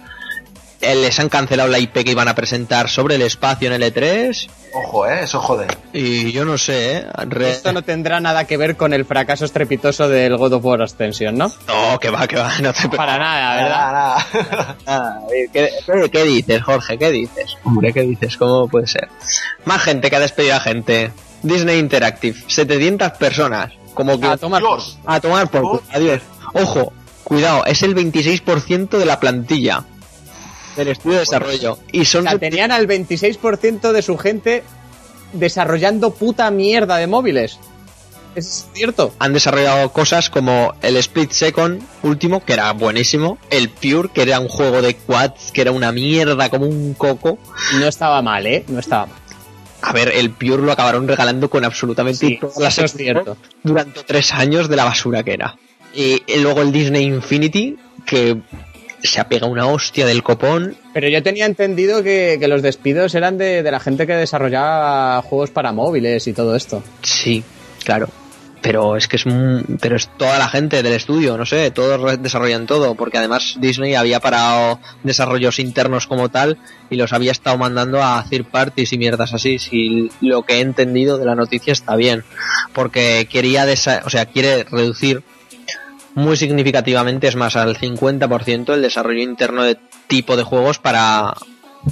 Eh, les han cancelado la IP que iban a presentar sobre el espacio en el E3. Ojo, eh, eso jode. Y yo no sé, ¿eh? Re... Esto no tendrá nada que ver con el fracaso estrepitoso del God of War Ascension, ¿no? No, que va, que va. No te... Para nada, ¿verdad? Nada, nada. ¿Qué, ¿Qué, ¿Qué, dices, Jorge? ¿Qué dices? Hombre, ¿qué dices? ¿Cómo puede ser? Más gente que ha despedido a gente. Disney Interactive, 700 personas. Como que... A tomar por... A tomar por... Oh. Adiós. Ojo, cuidado, es el 26% de la plantilla del estudio de desarrollo. Y son o sea, tenían al 26% de su gente desarrollando puta mierda de móviles. Es cierto. Han desarrollado cosas como el Split Second último, que era buenísimo. El Pure, que era un juego de quads, que era una mierda como un coco. No estaba mal, ¿eh? No estaba mal. A ver, el Pure lo acabaron regalando con absolutamente sí, todas las es cierto. durante tres años de la basura que era. Y luego el Disney Infinity, que se apega una hostia del copón. Pero yo tenía entendido que, que los despidos eran de, de, la gente que desarrollaba juegos para móviles y todo esto. Sí, claro. Pero es que es pero es toda la gente del estudio, no sé, todos desarrollan todo, porque además Disney había parado desarrollos internos como tal y los había estado mandando a third parties y mierdas así. Si lo que he entendido de la noticia está bien, porque quería, o sea, quiere reducir muy significativamente, es más, al 50% el desarrollo interno de tipo de juegos para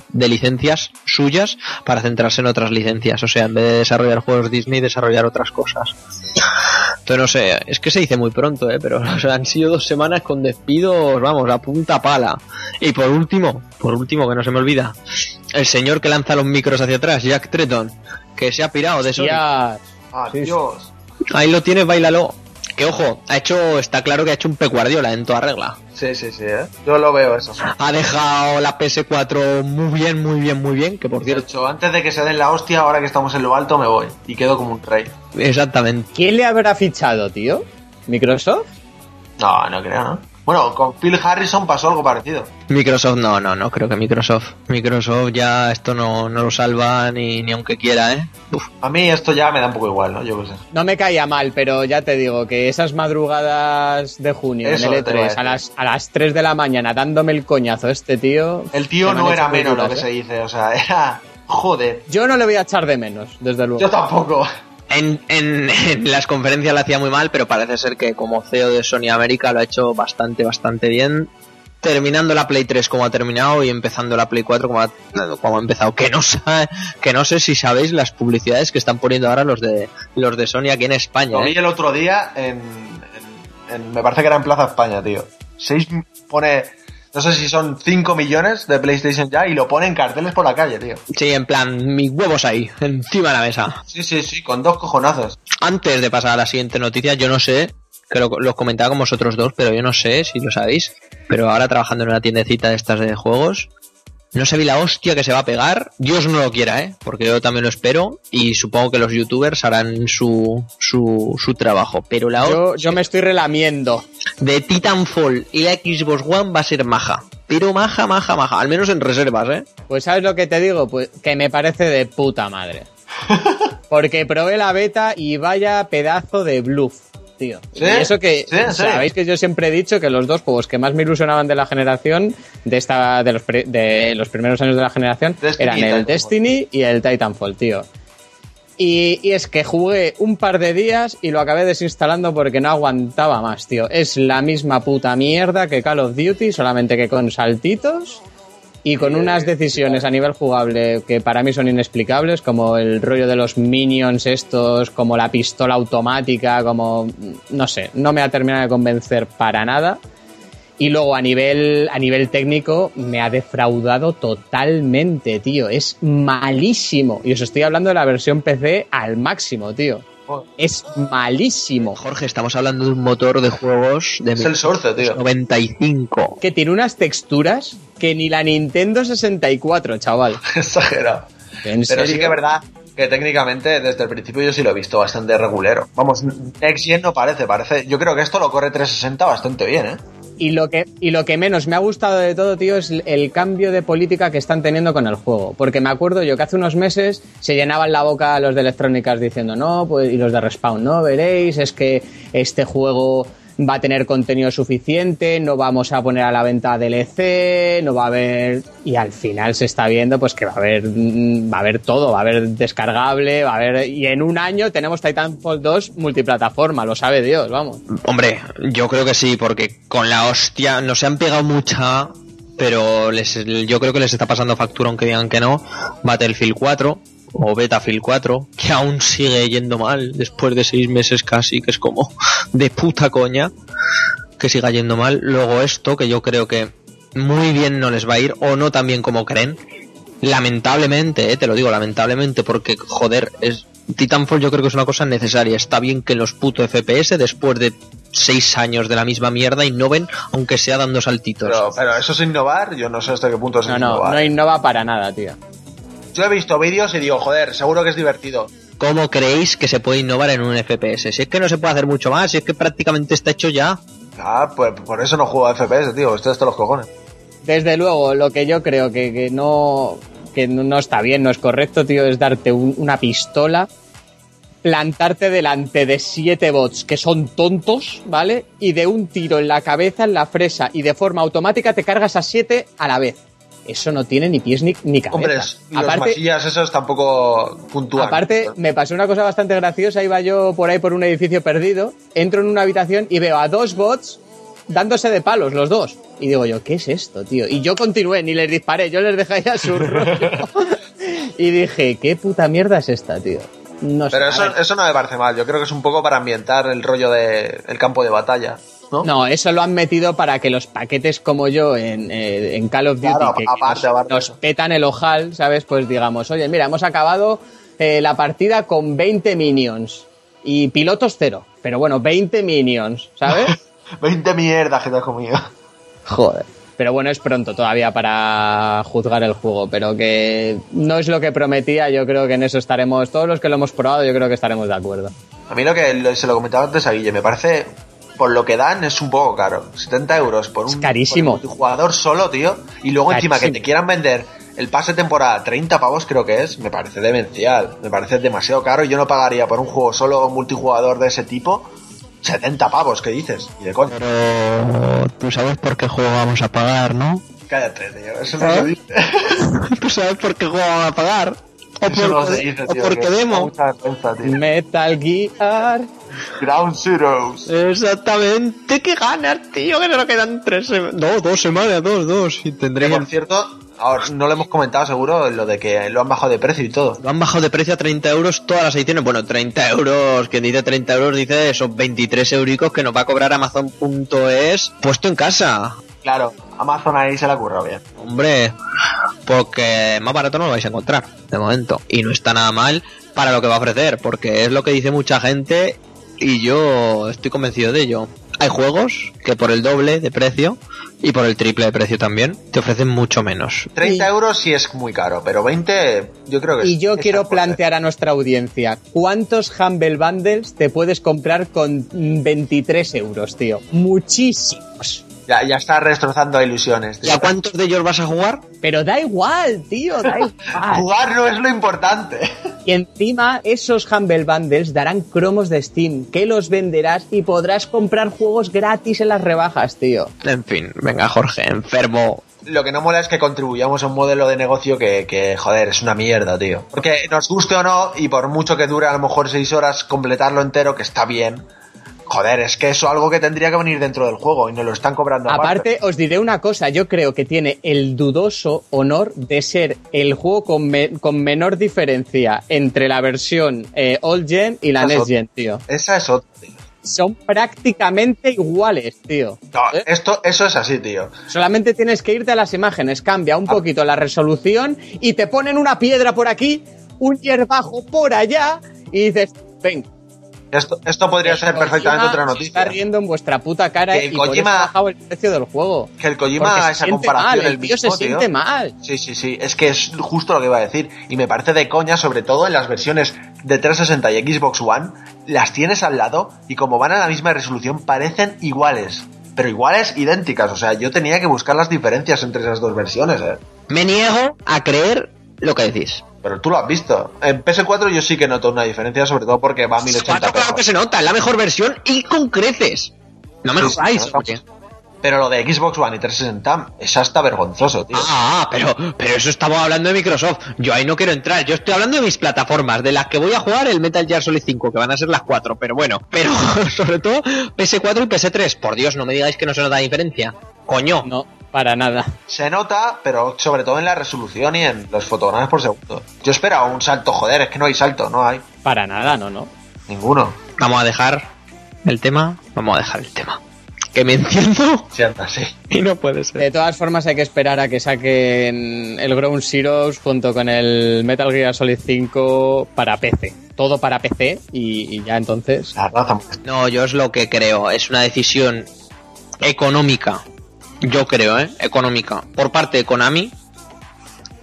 de licencias suyas para centrarse en otras licencias, o sea, en vez de desarrollar juegos Disney, desarrollar otras cosas. Entonces no sé, es que se dice muy pronto, ¿eh? pero o sea, han sido dos semanas con despidos, vamos, a punta pala. Y por último, por último, que no se me olvida, el señor que lanza los micros hacia atrás, Jack Tretton, que se ha pirado de eso. Adiós. Ahí lo tienes, bailalo. Que ojo, ha hecho, está claro que ha hecho un pecuardiola en toda regla. Sí, sí, sí, ¿eh? yo lo veo eso. Ha dejado la PS4 muy bien, muy bien, muy bien, que por cierto... De hecho, antes de que se den la hostia, ahora que estamos en lo alto, me voy. Y quedo como un rey. Exactamente. ¿Quién le habrá fichado, tío? ¿Microsoft? No, no creo, ¿no? Bueno, con Phil Harrison pasó algo parecido. Microsoft no, no, no creo que Microsoft. Microsoft ya esto no, no lo salva ni, ni aunque quiera, ¿eh? Uf. A mí esto ya me da un poco igual, ¿no? Yo qué sé. No me caía mal, pero ya te digo que esas madrugadas de junio Eso en el te iba a E3 decir. a las, a las 3 de la mañana dándome el coñazo a este tío. El tío no era menos lo que ¿eh? se dice, o sea, era... Joder. Yo no le voy a echar de menos, desde luego. Yo tampoco. En, en, en las conferencias lo hacía muy mal, pero parece ser que como CEO de Sony América lo ha hecho bastante, bastante bien. terminando la Play 3 como ha terminado y empezando la Play 4 como ha, como ha empezado. Que no, sa- que no sé si sabéis las publicidades que están poniendo ahora los de los de Sony aquí en España. Lo vi ¿eh? el otro día en- Me parece que era en Plaza España, tío. Seis pone. No sé si son 5 millones de PlayStation ya y lo pone en carteles por la calle, tío. Sí, en plan, mis huevos ahí, encima de la mesa. Sí, sí, sí, con dos cojonazos. Antes de pasar a la siguiente noticia, yo no sé, que lo, los comentaba con vosotros dos, pero yo no sé si lo sabéis, pero ahora trabajando en una tiendecita de estas de juegos, no sé vi la hostia que se va a pegar, Dios no lo quiera, ¿eh? Porque yo también lo espero y supongo que los youtubers harán su, su, su trabajo, pero la Yo, yo me estoy relamiendo. De Titanfall y la Xbox One va a ser maja, pero maja, maja, maja, al menos en reservas, ¿eh? Pues ¿sabes lo que te digo? Pues que me parece de puta madre. Porque probé la beta y vaya pedazo de bluff, tío. ¿Sí? Y eso que sabéis que yo siempre he dicho que los dos juegos que más me ilusionaban de la generación, de esta, de los, pre- de los primeros años de la generación, Destiny eran el. Destiny y el Titanfall, tío. Y, y es que jugué un par de días y lo acabé desinstalando porque no aguantaba más, tío. Es la misma puta mierda que Call of Duty, solamente que con saltitos y con unas decisiones a nivel jugable que para mí son inexplicables, como el rollo de los minions estos, como la pistola automática, como no sé, no me ha terminado de convencer para nada. Y luego a nivel a nivel técnico me ha defraudado totalmente, tío. Es malísimo. Y os estoy hablando de la versión PC al máximo, tío. Es malísimo. Jorge, estamos hablando de un motor de juegos de Es el Source, tío. 95. Que tiene unas texturas que ni la Nintendo 64, chaval. Exagerado. ¿En Pero sí que es verdad que técnicamente desde el principio yo sí lo he visto bastante regulero. Vamos, Next Gen no parece, parece. Yo creo que esto lo corre 360 bastante bien, ¿eh? Y lo, que, y lo que menos me ha gustado de todo, tío, es el cambio de política que están teniendo con el juego. Porque me acuerdo yo que hace unos meses se llenaban la boca los de electrónicas diciendo, no, pues, y los de Respawn, no, veréis, es que este juego va a tener contenido suficiente, no vamos a poner a la venta DLC, no va a haber... Y al final se está viendo pues que va a haber, mm, va a haber todo, va a haber descargable, va a haber... Y en un año tenemos Titanfall 2 multiplataforma, lo sabe Dios, vamos. Hombre, yo creo que sí, porque con la hostia no se han pegado mucha, pero les, yo creo que les está pasando factura, aunque digan que no. Battlefield 4 o Battlefield 4, que aún sigue yendo mal después de seis meses casi, que es como de puta coña que siga yendo mal. Luego esto, que yo creo que muy bien no les va a ir, o no tan bien como creen. Lamentablemente, eh, te lo digo, lamentablemente, porque joder, es Titanfall yo creo que es una cosa necesaria. Está bien que los putos FPS, después de seis años de la misma mierda, innoven, aunque sea dando saltitos. Pero, pero eso es innovar, yo no sé hasta qué punto es No, no, innovar. no innova para nada, tío. Yo he visto vídeos y digo, joder, seguro que es divertido. ¿Cómo creéis que se puede innovar en un FPS? Si es que no se puede hacer mucho más, si es que prácticamente está hecho ya. Ah, pues por eso no juego a FPS, tío, estoy hasta los cojones. Desde luego, lo que yo creo que, que no que no no está bien, no es correcto, tío, es darte un- una pistola, plantarte delante de siete bots que son tontos, ¿vale? Y de un tiro en la cabeza, en la fresa, y de forma automática te cargas a siete a la vez. Eso no tiene ni pies ni, ni cabeza. Hombre, y los Aparte, masillas esos tampoco puntúan. Aparte, me pasó una cosa bastante graciosa. Iba yo por ahí por un edificio perdido, entro en una habitación y veo a dos bots dándose de palos, los dos. Y digo yo, ¿qué es esto, tío? Y yo continué, ni les disparé, yo les dejé a su rollo. y dije, ¿qué puta mierda es esta, tío? No sé. Pero a eso, eso no me parece mal, yo creo que es un poco para ambientar el rollo del el campo de batalla, ¿no? No, eso lo han metido para que los paquetes como yo en, eh, en Call of Duty, Claro, que, que aparte, nos, aparte. nos petan el ojal, ¿sabes? Pues digamos, oye, mira, hemos acabado eh, la partida con 20 minions y pilotos cero. Pero bueno, 20 minions, ¿sabes? 20 mierdas que te has comido. Joder. Pero bueno, es pronto todavía para juzgar el juego, pero que no es lo que prometía, yo creo que en eso estaremos, todos los que lo hemos probado, yo creo que estaremos de acuerdo. A mí lo que se lo comentaba antes a Guille, me parece, por lo que dan, es un poco caro. 70 euros por un, Es carísimo. por un jugador solo, tío. Y luego encima que te quieran vender el pase de temporada 30 pavos creo que es, me parece demencial. Me parece demasiado caro y yo no pagaría por un juego solo multijugador de ese tipo 70 pavos, ¿qué dices? Y de coño. Pero tú sabes por qué juego vamos a pagar, ¿no? Cállate, tío. Eso no se dice. ¿Tú sabes por qué juego vamos a pagar? O Eso no porque- se dice, o tío, porque que me da demo. Metal Gear. Ground Zeroes. Exactamente, qué ganas, tío, que solo quedan tres semanas. Dos, dos semanas, dos, dos. Y Que tendré por cierto, ahora no lo hemos comentado seguro, lo de que lo han bajado de precio y todo. Lo han bajado de precio a 30 euros todas las ediciones. Bueno, 30 euros, quien dice 30 euros dice esos 23 euricos que nos va a cobrar Amazon.es puesto en casa. Claro, Amazon ahí se la curra bien. Hombre, porque más barato no lo vais a encontrar de momento. Y no está nada mal para lo que va a ofrecer, porque es lo que dice mucha gente y yo estoy convencido de ello. Hay juegos que por el doble de precio y por el triple de precio también te ofrecen mucho menos. 30 Y- euros sí es muy caro, pero 20 yo creo que Y es- yo es quiero plantear a nuestra audiencia, ¿cuántos Humble Bundles te puedes comprar con 23 euros, tío? Muchísimos. Ya, ya está destrozando ilusiones. ¿Y tío. a cuántos de ellos vas a jugar? Pero da igual, tío, da igual. Jugar no es lo importante. Y encima, esos Humble Bundles darán cromos de Steam, que los venderás y podrás comprar juegos gratis en las rebajas, tío. En fin, venga Jorge, enfermo. Lo que no mola es que contribuyamos a un modelo de negocio que, que, joder, es una mierda, tío. Porque nos guste o no, y por mucho que dure a lo mejor 6 horas completarlo entero, que está bien. Joder, es que eso es algo que tendría que venir dentro del juego y nos lo están cobrando Aparte, os diré una cosa, yo creo que tiene el dudoso honor de ser el juego con, me- con menor diferencia entre la versión eh, Old Gen y la Esa es Next. Gen, tío. Esa es otra, tío. Son prácticamente iguales, tío. No, ¿Eh? esto, eso es así, tío. Solamente tienes que irte a las imágenes, cambia Ah. un poquito la resolución y te ponen una piedra por aquí, un hierbajo por allá y dices, ven. Esto, esto podría ser perfectamente otra Está noticia. riendo en vuestra puta cara Que y por Kojima- eso ha bajado el precio del juego. Que el Kojima Porque haga se esa siente comparación mal, el tío se siente mal. Sí, sí, sí. Es que es justo lo que iba a decir. Y me parece de coña, sobre todo en las versiones de 360 y Xbox One. Las tienes al lado y como van a la misma resolución, parecen iguales. Pero iguales, idénticas. O sea, yo tenía que buscar las diferencias entre esas dos versiones, eh. Me niego a creer lo que decís. Pero tú lo has visto. En PS4 yo sí que noto una diferencia, sobre todo porque va a 1080p. Claro que se nota, es la mejor versión y con creces. No me Sí, jodáis, oye. Pero lo de Xbox One y 360 es hasta vergonzoso, tío. Ah, pero, pero eso estamos hablando de Microsoft. Yo ahí no quiero entrar. Yo estoy hablando de mis plataformas, de las que voy a jugar el Metal Gear Solid 5, que van a ser las cuatro. Pero bueno, pero sobre todo PS4 y PS3. Por Dios, no me digáis que no se nota la diferencia. Coño. No, para nada. Se nota, pero sobre todo en la resolución y en los fotogramas por segundo. Yo esperaba un salto, joder, es que no hay salto, no hay Para nada, no, no. ninguno. Vamos a dejar el tema. Vamos a dejar el tema. Que me enciendo Sí, anda, sí. y no puede ser. De todas formas, hay que esperar a que saquen el Ground Zeroes junto con el Metal Gear Solid 5 para PC. Todo para PC y, y ya entonces. La raza. No, yo es lo que creo. Es una decisión económica. Yo creo, ¿eh? Económica. Por parte de Konami.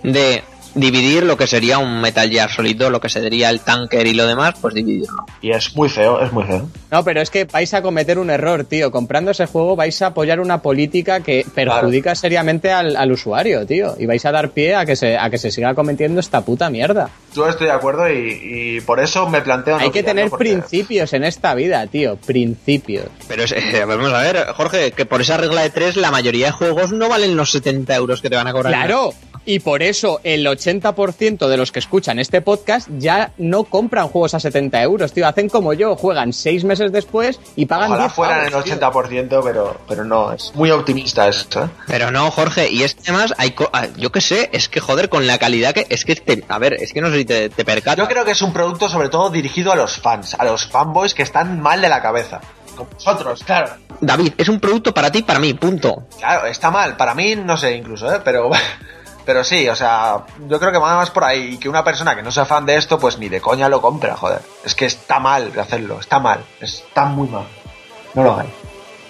De dividir lo que sería un Metal Gear Solid 2, lo que sería el tanker y lo demás, pues dividirlo. Y es muy feo, es muy feo. No, pero es que vais a cometer un error, tío. Comprando ese juego vais a apoyar una política que perjudica seriamente al, al usuario, tío. Y vais a dar pie a que se, a que se siga cometiendo esta puta mierda. Yo estoy de acuerdo y, y por eso me planteo. no Hay que tener porque- principios en esta vida, tío. Principios. Pero es- eh, vamos a ver, Jorge, que por esa regla de tres la mayoría de juegos no valen los 70 euros que te van a cobrar. Claro. Y por eso el 80% de los que escuchan este podcast ya no compran juegos a 70 euros, tío. Hacen como yo, juegan seis meses después y pagan Ojalá 10 fueran el pavos, tío. 80%, pero, pero no, es muy optimista eso. ¿eh? Pero no, Jorge, y es que además hay co- ah, yo qué sé, es que joder, con la calidad que es que te- a ver, es que no sé si te, te percatas. Yo creo que es un producto sobre todo dirigido a los fans, a los fanboys que están mal de la cabeza. Como nosotros, claro. David, es un producto para ti, y para mí, punto. Claro, está mal. Para mí, no sé, incluso, ¿eh? Pero, pero sí, o sea, yo creo que va más por ahí. Y que una persona que no sea fan de esto, pues ni de coña lo compra, joder. Es que está mal hacerlo, está mal. Está muy mal. No lo hagáis.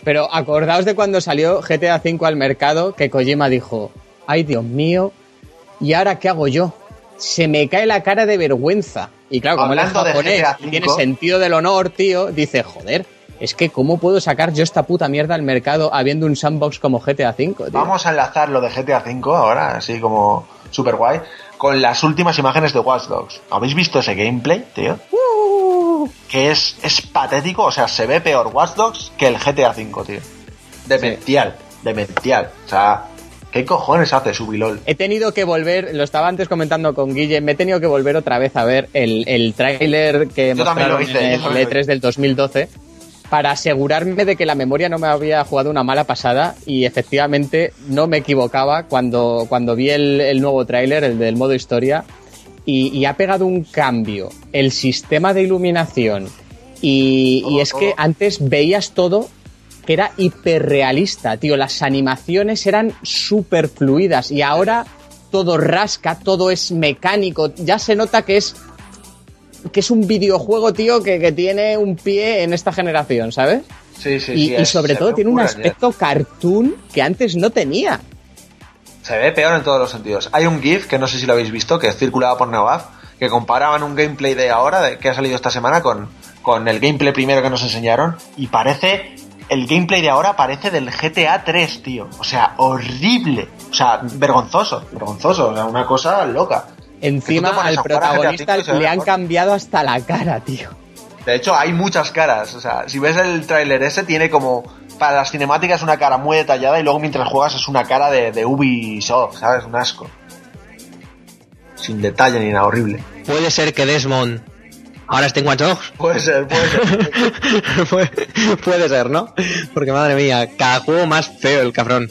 Pero acordaos de cuando salió GTA V al mercado que Kojima dijo, ay Dios mío, ¿y ahora qué hago yo? Se me cae la cara de vergüenza. Y claro, como él es de japonés y tiene sentido del honor, tío, dice, joder, es que ¿cómo puedo sacar yo esta puta mierda al mercado habiendo un sandbox como GTA V, tío? Vamos a enlazar lo de GTA V ahora, así como super guay, con las últimas imágenes de Watch Dogs. ¿Habéis visto ese gameplay, tío? Que es, es patético, o sea, se ve peor Watch Dogs que el GTA V, tío. Demencial, demencial. O sea, ¿Qué cojones hace Subilol? He tenido que volver, lo estaba antes comentando con Guille, me he tenido que volver otra vez a ver el, el tráiler que Yo también lo mostraron hice, en el también lo E3 del 2012 para asegurarme de que la memoria no me había jugado una mala pasada y efectivamente no me equivocaba cuando, cuando vi el, el nuevo tráiler, el del modo historia, y, y ha pegado un cambio el sistema de iluminación y, y Todo, es que antes veías todo que era hiperrealista, tío. Las animaciones eran súper fluidas y ahora todo rasca, todo es mecánico. Ya se nota que es que es un videojuego, tío, que, que tiene un pie en esta generación, ¿sabes? Sí, sí, y, sí. y sobre todo tiene un aspecto cartoon que antes no tenía. Se ve peor en todos los sentidos. Hay un GIF que no sé si lo habéis visto, que es circulado por Neogaf, que comparaban un gameplay de ahora, de, que ha salido esta semana, con, con el gameplay primero que nos enseñaron, y parece. El gameplay de ahora parece del GTA 3, tío. O sea, horrible. O sea, vergonzoso. Vergonzoso. O sea, una cosa loca. Encima al protagonista le han mejor. cambiado hasta la cara, tío. De hecho, hay muchas caras. O sea, si ves el tráiler ese, tiene como. Para las cinemáticas una cara muy detallada y luego mientras juegas es una cara de, de Ubisoft, ¿sabes? Un asco. Sin detalle ni nada, horrible. Puede ser que Desmond ahora esté en Watch Dogs. Puede ser, puede ser. puede ser, ¿no? Porque madre mía, cada juego más feo el cabrón.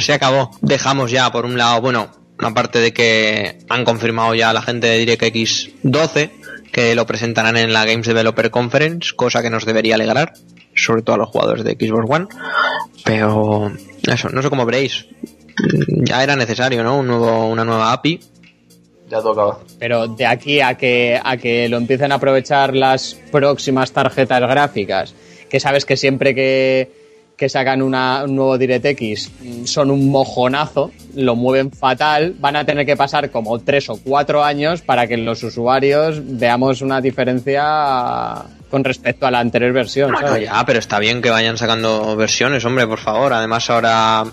Se acabó. Dejamos ya, por un lado, bueno, aparte de que han confirmado ya la gente de DirectX 12 que lo presentarán en la Games Developer Conference, cosa que nos debería alegrar, sobre todo a los jugadores de Xbox One. Pero eso, no sé cómo veréis. Ya era necesario, ¿no? Un nuevo, una nueva API. ya tocaba. Pero de aquí a que, a que lo empiecen a aprovechar las próximas tarjetas gráficas, que sabes que siempre que, que sacan una- un nuevo DirectX mm, son un mojonazo, lo mueven fatal, van a tener que pasar como tres o cuatro años para que los usuarios veamos una diferencia con respecto a la anterior versión. Bueno, ¿sabes? ya, pero está bien que vayan sacando versiones, hombre, por favor. Además, ahora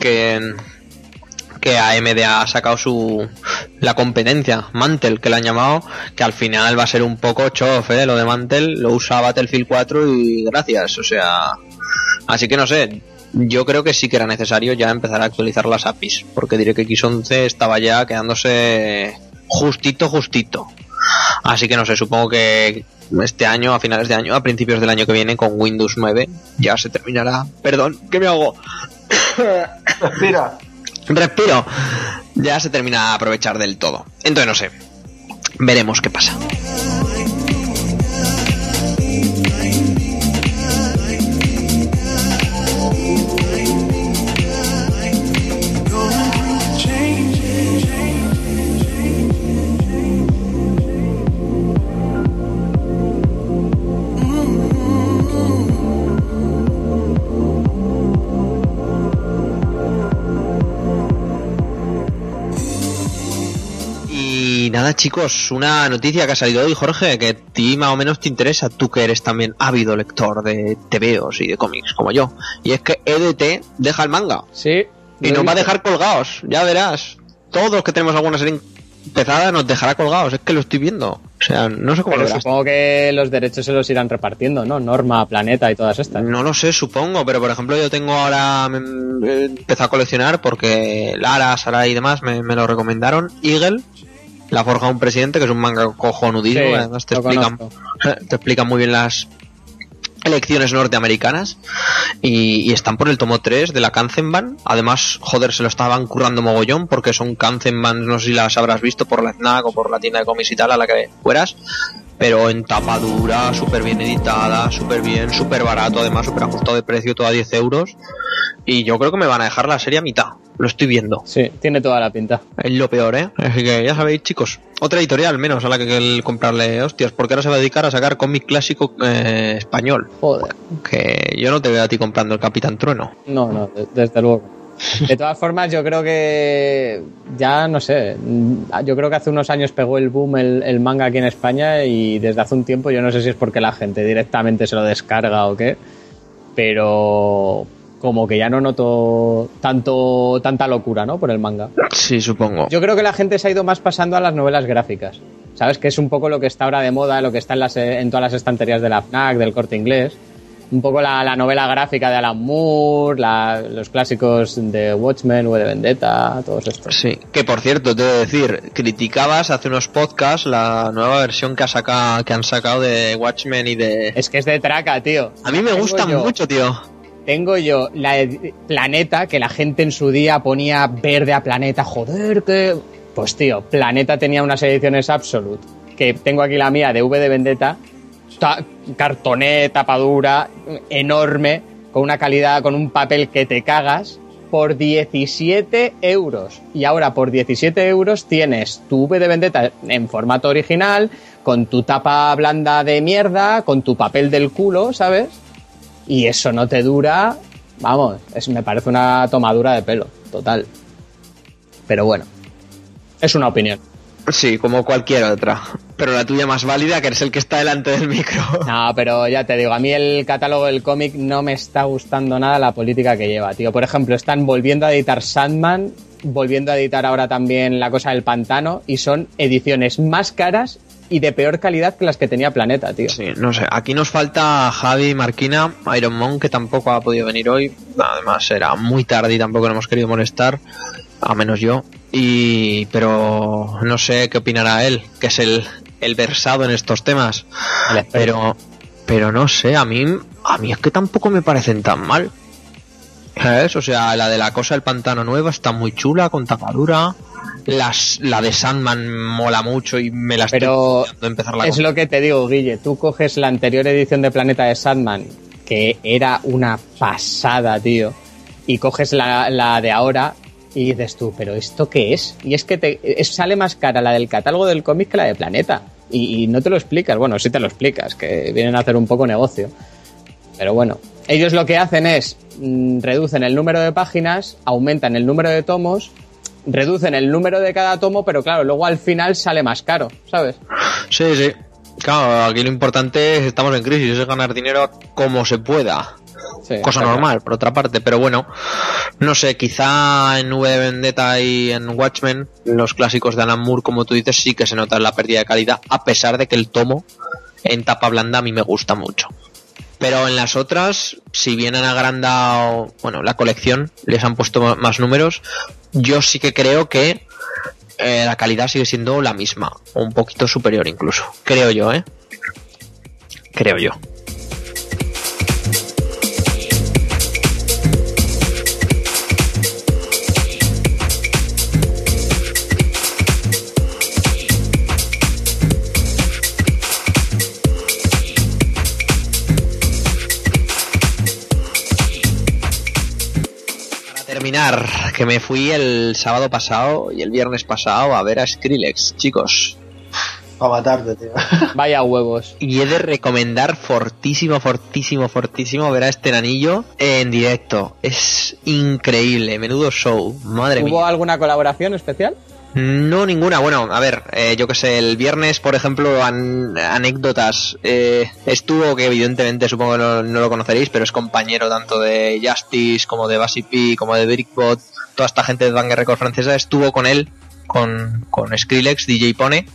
que, que AMD ha sacado su la competencia, Mantle, que le han llamado, que al final va a ser un poco chof, ¿eh? Lo de Mantle lo usa Battlefield 4 y gracias, o sea... Así que no sé, yo creo que sí que era necesario ya empezar a actualizar las APIs, porque DirectX 11 estaba ya quedándose justito, justito. Así que no sé, supongo que este año, a finales de año, a principios del año que viene, con Windows 9, ya se terminará. Perdón, que me hago. Respira. Respiro. Ya se termina a aprovechar del todo. Entonces no sé. Veremos qué pasa. Chicos, una noticia que ha salido hoy, Jorge, que a ti más o menos te interesa, tú que eres también ávido lector de TVOs y de cómics como yo. Y es que EDT deja el manga Sí. y nos va a dejar colgados, ya verás. Todos los que tenemos alguna serie empezada nos dejará colgados, es que lo estoy viendo. O sea, no sé cómo Pero lo verás. supongo que los derechos se los irán repartiendo, ¿no? Norma, Planeta y todas estas. No lo sé, supongo, pero por ejemplo yo tengo ahora, empezado a coleccionar porque Lara, Sara y demás me, me lo recomendaron. Eagle, La Forja de un Presidente, que es un manga cojonudísimo, Sí, además te explican, te explican muy bien las elecciones norteamericanas y, y están por el tomo 3 de la Kanzenban. Además, joder, se lo estaban currando mogollón porque son Kanzenban, no sé si las habrás visto por la FNAC o por la tienda de cómics y tal a la que fueras. Pero en tapa dura, súper bien editada, súper bien, súper barato, además súper ajustado de precio, todo a 10 euros. Y yo creo que me van a dejar la serie a mitad. Lo estoy viendo. Sí, tiene toda la pinta. Es lo peor, ¿eh? Así que ya sabéis, chicos. Otra editorial menos a la que el comprarle hostias, porque ahora se va a dedicar a sacar cómic clásico eh, español. Joder. Que yo no te veo a ti comprando el Capitán Trueno. No, no, de- desde luego. De todas formas, yo creo que ya no sé. Yo creo que hace unos años pegó el boom el, el manga aquí en España y desde hace un tiempo yo no sé si es porque la gente directamente se lo descarga o qué, pero como que ya no noto tanto tanta locura, ¿no? Por el manga. Sí, supongo. Yo creo que la gente se ha ido más pasando a las novelas gráficas. ¿Sabes? Que es un poco lo que está ahora de moda, lo que está en, las, en todas las estanterías de la FNAC, del corte inglés. Un poco la, la novela gráfica de Alan Moore, la- los clásicos de Watchmen, V de Vendetta, todos estos. Sí, que por cierto, te debo decir, criticabas hace unos podcasts la nueva versión que, ha sacado, que han sacado de Watchmen y de... Es que es de traca, tío. A mí me Tengo gusta yo- mucho, tío. Tengo yo la Planeta, que la gente en su día ponía verde a Planeta, joder, que... Pues tío, Planeta tenía unas ediciones Absolute, que tengo aquí la mía de V de Vendetta, ta- cartoné, tapadura, enorme, con una calidad, con un papel que te cagas, por 17 euros. Y ahora por 17 euros tienes tu V de Vendetta en formato original, con tu tapa blanda de mierda, con tu papel del culo, ¿sabes? Y eso no te dura, vamos, es, me parece una tomadura de pelo, total. Pero bueno, es una opinión. Sí, como cualquier otra. Pero la tuya más válida, que eres el que está delante del micro. No, pero ya te digo, a mí el catálogo del cómic no me está gustando nada la política que lleva, tío. Por ejemplo, están volviendo a editar Sandman, volviendo a editar ahora también La Cosa del Pantano, y son ediciones más caras y de peor calidad que las que tenía Planeta, tío. Sí, no sé. Aquí nos falta Javi Marquina, Iron Man, que tampoco ha podido venir hoy. Además, era muy tarde y tampoco le hemos querido molestar. A menos yo. Y. Pero no sé qué opinará él, que es el, el versado en estos temas. Pero. Pero no sé, a mí. A mí es que tampoco me parecen tan mal. ¿Sabes? O sea, la de la cosa del pantano nueva está muy chula, con tapadura. Las, la de Sandman mola mucho y me la estoy Pero deseando empezar la es lo que te digo, Guille. Tú coges la anterior edición de Planeta de Sandman, que era una pasada, tío, y coges la, la de ahora y dices tú, ¿pero esto qué es? Y es que te, es- sale más cara la del catálogo del cómic que la de Planeta. Y, y no te lo explicas. Bueno, sí te lo explicas, que vienen a hacer un poco negocio. Pero bueno, ellos lo que hacen es mm, reducen el número de páginas, aumentan el número de tomos, reducen el número de cada tomo, pero claro, luego al final sale más caro, ¿sabes? Sí, sí. Claro, aquí lo importante es estamos en crisis, es ganar dinero como se pueda. Sí, Cosa normal, por otra parte, pero bueno, no sé, quizá en V de Vendetta y en Watchmen, los clásicos de Alan Moore, como tú dices, sí que se nota la pérdida de calidad, a pesar de que el tomo en tapa blanda a mí me gusta mucho. Pero en las otras, si bien han agrandado, bueno, la colección, les han puesto más números, yo sí que creo que eh, la calidad sigue siendo la misma, o un poquito superior incluso. Creo yo, ¿eh? Creo yo. Terminar, que me fui el sábado pasado y el viernes pasado a ver a Skrillex, chicos. Para matarte, tío. Vaya huevos. Y he de recomendar fortísimo, fortísimo, fortísimo ver a este nanillo en directo. Es increíble, menudo show, madre ¿Hubo mía. alguna colaboración especial? No, ninguna. Bueno, a ver, eh, yo que sé, el viernes, por ejemplo, an- anécdotas. eh, estuvo, que evidentemente supongo que no, lo conoceréis, pero es compañero tanto de Justice como de Basi P, como de Brickbot, toda esta gente de Banger Record francesa, estuvo con él, con, con Skrillex, DJ Pone,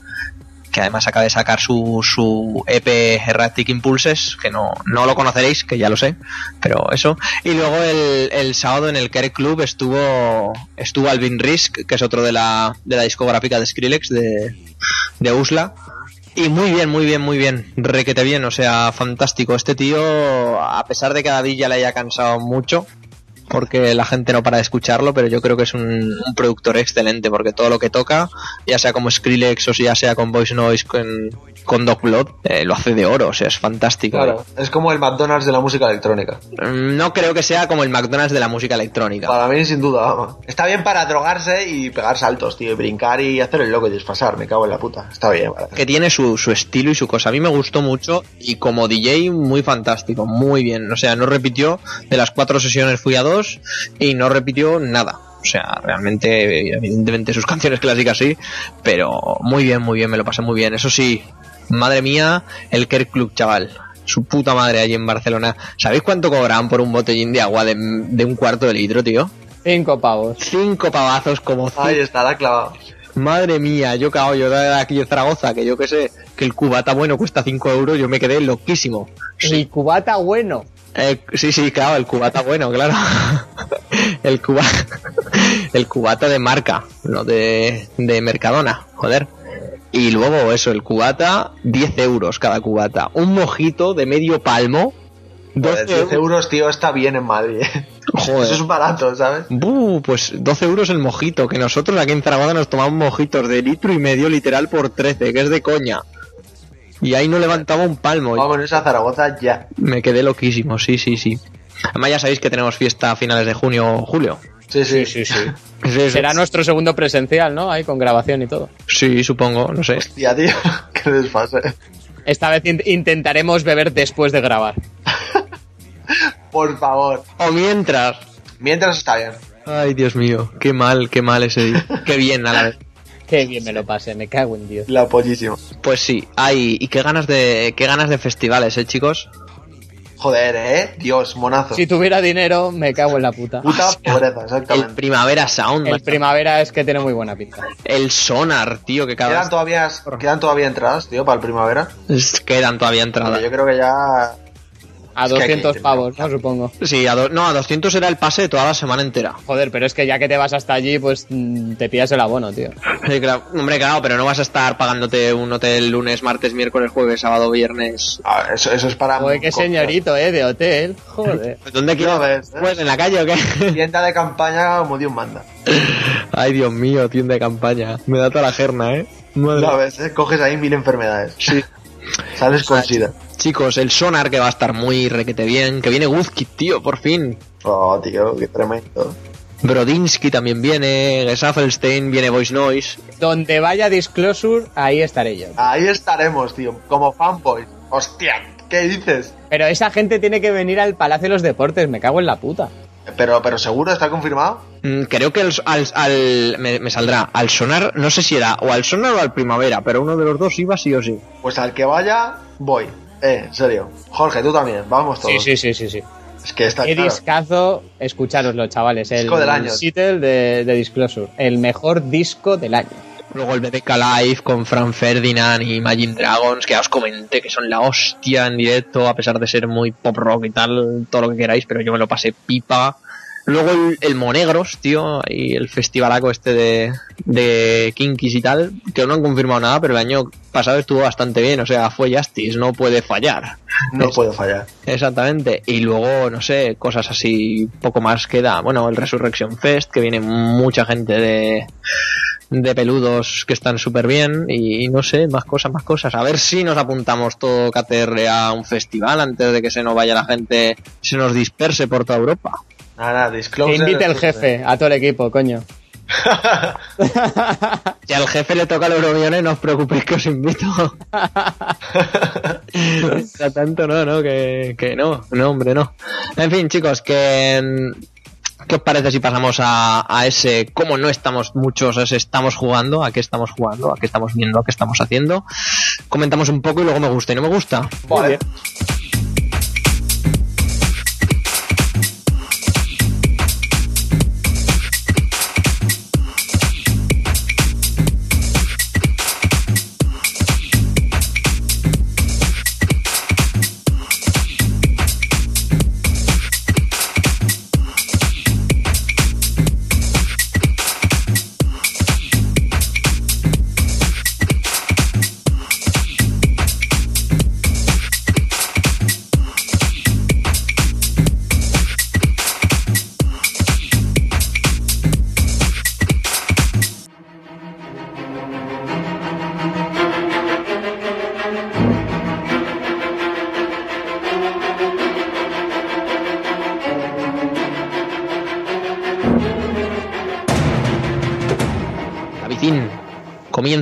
que además acaba de sacar su, su EP Erratic Impulses, que no, no lo conoceréis, que ya lo sé, pero eso. Y luego el, el sábado en el Care Club estuvo estuvo Alvin Risk, que es otro de la, de la discográfica de Skrillex, de, de Usla. Y muy bien, muy bien, muy bien. Requete bien, o sea, fantástico. Este tío, a pesar de que a David ya le haya cansado mucho, porque la gente no para de escucharlo, pero yo creo que es un, un productor excelente, porque todo lo que toca, ya sea como Skrillex o ya sea con Voice Noise, con, con Dog Blood, eh, lo hace de oro, o sea, es fantástico. Claro, es como el McDonald's de la música electrónica. Mm, No creo que sea como el McDonald's de la música electrónica. Para mí, sin duda, vamos. Está bien para drogarse y pegar saltos, tío, y brincar y hacer el loco y desfasar, me cago en la puta. Está bien, vale. que tiene su, su estilo y su cosa. A mí me gustó mucho y como DJ muy fantástico, muy bien. O sea, no repitió, de las cuatro sesiones fui a dos y no repitió nada. O sea, realmente, evidentemente sus canciones clásicas sí, pero muy bien, muy bien, me lo pasé muy bien. Eso sí, madre mía, el Kerr Club, chaval. Su puta madre allí en Barcelona. ¿Sabéis cuánto cobraban por un botellín de agua de, de un cuarto de litro, tío? Cinco pavos. Cinco pavazos como cinco Ahí estará clavado. Madre mía, yo cago, yo de aquí de Zaragoza, que yo que sé, que el cubata bueno cuesta 5 euros, yo me quedé loquísimo. El cubata bueno. Eh, sí, sí, claro, el cubata bueno, claro. el, cuba, el cubata de marca, no de, de Mercadona, joder. Y luego eso, el cubata, 10 euros cada cubata. Un mojito de medio palmo, 12 Joder, 10 euros. tío, está bien en Madrid. ¿eh? Joder. Eso es barato, ¿sabes? Buh, pues 12 euros el mojito, que nosotros aquí en Zaragoza nos tomamos mojitos de litro y medio literal por 13, que es de coña. Y ahí no levantaba un palmo. Vámonos a Zaragoza ya. Me quedé loquísimo, sí, sí, sí. Además ya sabéis que tenemos fiesta a finales de junio o julio. Sí, sí. Sí, sí, sí. Sí, sí. Será nuestro segundo presencial, ¿no? Ahí con grabación y todo. Sí, supongo, no sé. Hostia, tío, qué desfase. Esta vez in- intentaremos beber después de grabar. Por favor. O mientras. Mientras está bien. Ay, Dios mío, qué mal, qué mal ese día. Qué bien a la vez. Qué bien me lo pasé, me cago en Dios. La pollísima. Pues sí, hay y qué ganas de qué ganas de festivales, eh, chicos. Joder, eh. Dios, monazo. Si tuviera dinero, me cago en la puta. Puta pobreza, El exactamente. Primavera Sound, El macho. primavera es que tiene muy buena pinta. el Sonar, tío, que cada ¿Quedan vez todavía, ¿Quedan todavía entradas, tío, para el primavera? es- quedan todavía entradas. Yo creo que ya. A Es que hay que 200 ir, pavos, ¿no? Supongo. Sí, a do- no, a 200 era el pase de toda la semana entera. Joder, pero es que ya que te vas hasta allí, pues mm, te pillas el abono, tío. Sí, claro. Hombre, claro, pero no vas a estar pagándote un hotel lunes, martes, miércoles, jueves, sábado, viernes. Ah, eso, eso es para. Joder, qué señorito, ¿eh? De hotel. Joder. ¿Dónde quieres? ves, ¿eh? Pues en la calle o qué? Tienda de campaña como Dios manda. Ay, Dios mío, tienda de campaña. Me da toda la jerna, ¿eh? Madre. Ya ves, ¿eh? Coges ahí mil enfermedades. Sí. Sales con sida. Chicos, el Sonar que va a estar muy requete bien. Que viene Guzkit, tío, por fin. Oh, tío, qué tremendo. Brodinsky también viene. Gesaffelstein, viene Voice Noise. Donde vaya Disclosure, ahí estaré yo. Ahí estaremos, tío, como fanboys. Hostia, ¿qué dices? Pero esa gente tiene que venir al Palacio de los Deportes, me cago en la puta. Pero, pero seguro, ¿está confirmado? Mm, Creo que al, al- al- me, me saldrá al Sonar, no sé si era o al Sonar o al Primavera, pero uno de los dos iba sí o sí. Pues al que vaya, voy. Eh, en serio. Jorge, tú también, vamos todos. Sí, sí, sí, sí, sí. Es que está Qué claro. discazo, escucharoslo, chavales. El Disco del año. Seattle de, de Disclosure. El mejor disco del año. Luego el BBK Live con Fran Ferdinand y Imagine Dragons, que ya os comenté que son la hostia en directo, a pesar de ser muy pop rock y tal, todo lo que queráis, pero yo me lo pasé pipa. Luego el, el Monegros, tío, y el festivalaco este de, de Kinkis y tal, que no han confirmado nada, pero el año pasado estuvo bastante bien, o sea, fue Justice, no puede fallar. No Es- puedo fallar. Exactamente. Y luego, no sé, cosas así, poco más queda. Bueno, el Resurrection Fest, que viene mucha gente de, de peludos que están súper bien. Y, no sé, más cosas, más cosas. A ver si nos apuntamos todo KTR a un festival antes de que se nos vaya la gente, se nos disperse por toda Europa. Nada, Que invite el jefe a todo el equipo, coño. Si al jefe le toca el Euromillones, no os preocupéis que os invito. A tanto no, no, que, que no, no, hombre, no. En fin, chicos, que... ¿Qué os parece si pasamos a, a ese cómo no estamos muchos, a ese estamos jugando, a qué estamos jugando, a qué estamos viendo, a qué estamos haciendo? Comentamos un poco y luego me gusta y no me gusta. Vale. La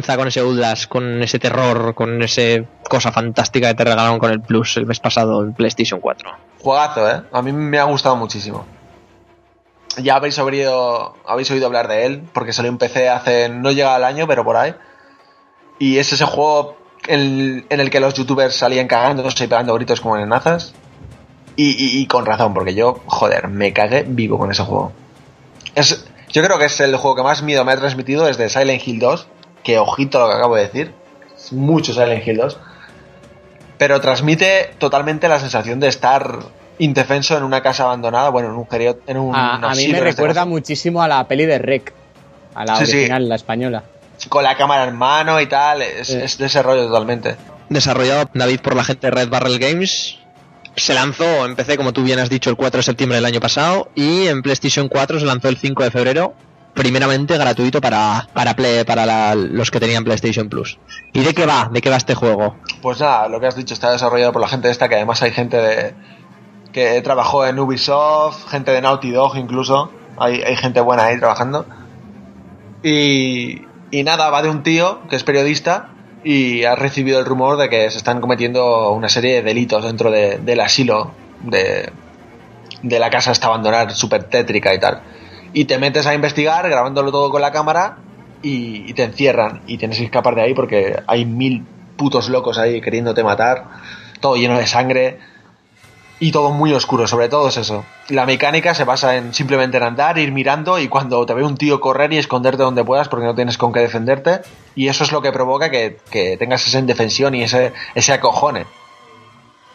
con ese Outlast, con ese terror, con ese cosa fantástica que te regalaron con el Plus el mes pasado en PlayStation 4. Juegazo, ¿eh? A mí me ha gustado muchísimo. Ya habéis oído, habéis oído hablar de él, porque salió en PC hace... no llega al año, pero por ahí. Y es ese juego en, el que los youtubers salían cagándose y pegando gritos como en nazas. Y, y- y con razón, porque yo, joder, me cagué vivo con ese juego. Es, yo creo que es el juego que más miedo me ha transmitido desde Silent Hill 2. Que ojito lo que acabo de decir. Es mucho Silent Hill 2. Pero transmite totalmente la sensación de estar indefenso en una casa abandonada, bueno, en un gerio- en un A, a mí me este recuerda muchísimo a la peli de Rec, a la Sí, sí. original, la española. con la cámara en mano y tal, es, Sí. es de ese rollo totalmente. Desarrollado David por la gente de Red Barrel Games. Se lanzó en PC, como tú bien has dicho, el 4 de septiembre del año pasado. Y en PlayStation 4 se lanzó el 5 de febrero. Primeramente gratuito para, para, Play- para la- los que tenían PlayStation Plus. ¿Y de qué va? ¿De qué va este juego? Pues nada, lo que has dicho está desarrollado por la gente esta, que además hay gente de que trabajó en Ubisoft, gente de Naughty Dog incluso, hay, hay gente buena ahí trabajando. Y, y nada, va de un tío que es periodista y ha recibido el rumor de que se están cometiendo una serie de delitos dentro de- del asilo de, de la casa esta abandonada, súper tétrica y tal. Y te metes a investigar grabándolo todo con la cámara y, y te encierran y tienes que escapar de ahí porque hay mil putos locos ahí queriéndote matar, todo lleno de sangre y todo muy oscuro, sobre todo es eso. La mecánica se basa en simplemente en andar, ir mirando y cuando te ve un tío correr y esconderte donde puedas porque no tienes con qué defenderte y eso es lo que provoca que, que tengas esa indefensión y ese, ese acojone.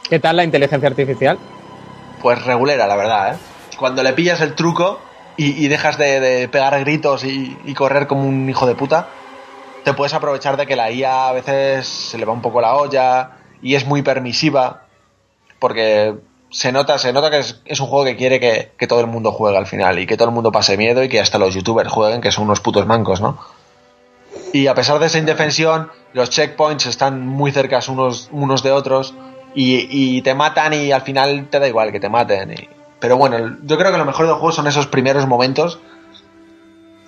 ¿Qué tal la inteligencia artificial? Pues regulera, la verdad, ¿eh? Cuando le pillas el truco y, dejas de, pegar gritos y, y correr como un hijo de puta, te puedes aprovechar de que la IA a veces se le va un poco la olla y es muy permisiva, porque se nota, se nota que es, es un juego que quiere que, todo el mundo juegue al final y que todo el mundo pase miedo y que hasta los youtubers jueguen, que son unos putos mancos, ¿no? Y a pesar de esa indefensión, los checkpoints están muy cercas unos, unos de otros y, y te matan y al final te da igual que te maten. y- Pero bueno, yo creo que lo mejor del juego son esos primeros momentos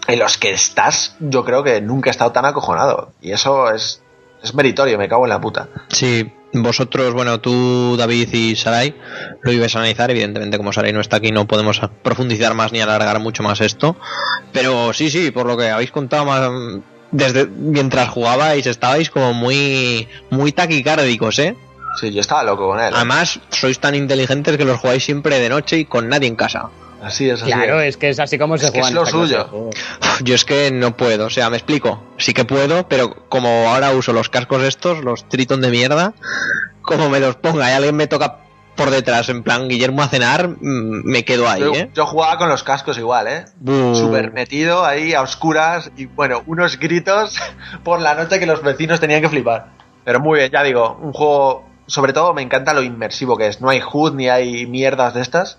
en los que estás, yo creo que nunca he estado tan acojonado. Y eso es, es meritorio, me cago en la puta. Sí, vosotros, bueno, tú, David y Sarai, lo ibais a analizar. Evidentemente, como Sarai no está aquí, no podemos profundizar más ni alargar mucho más esto. Pero sí, sí, por lo que habéis contado más. Desde mientras jugabais, estabais como muy, muy taquicárdicos, ¿eh? Sí, yo estaba loco con él. ¿eh? Además, sois tan inteligentes que los jugáis siempre de noche y con nadie en casa. Así es, así Claro, es. es que es así como se Es que juega es lo clase suyo. Yo es que no puedo, o sea, me explico. Sí que puedo, pero como ahora uso los cascos estos, los Triton de mierda, como me los ponga y alguien me toca por detrás, en plan Guillermo a cenar, mm, me quedo ahí, Yo, ¿eh? yo jugaba con los cascos igual, ¿eh? Súper metido ahí a oscuras y bueno, unos gritos por la noche que los vecinos tenían que flipar. Pero muy bien, ya digo, un juego, sobre todo me encanta lo inmersivo que es. No hay HUD ni hay mierdas de estas.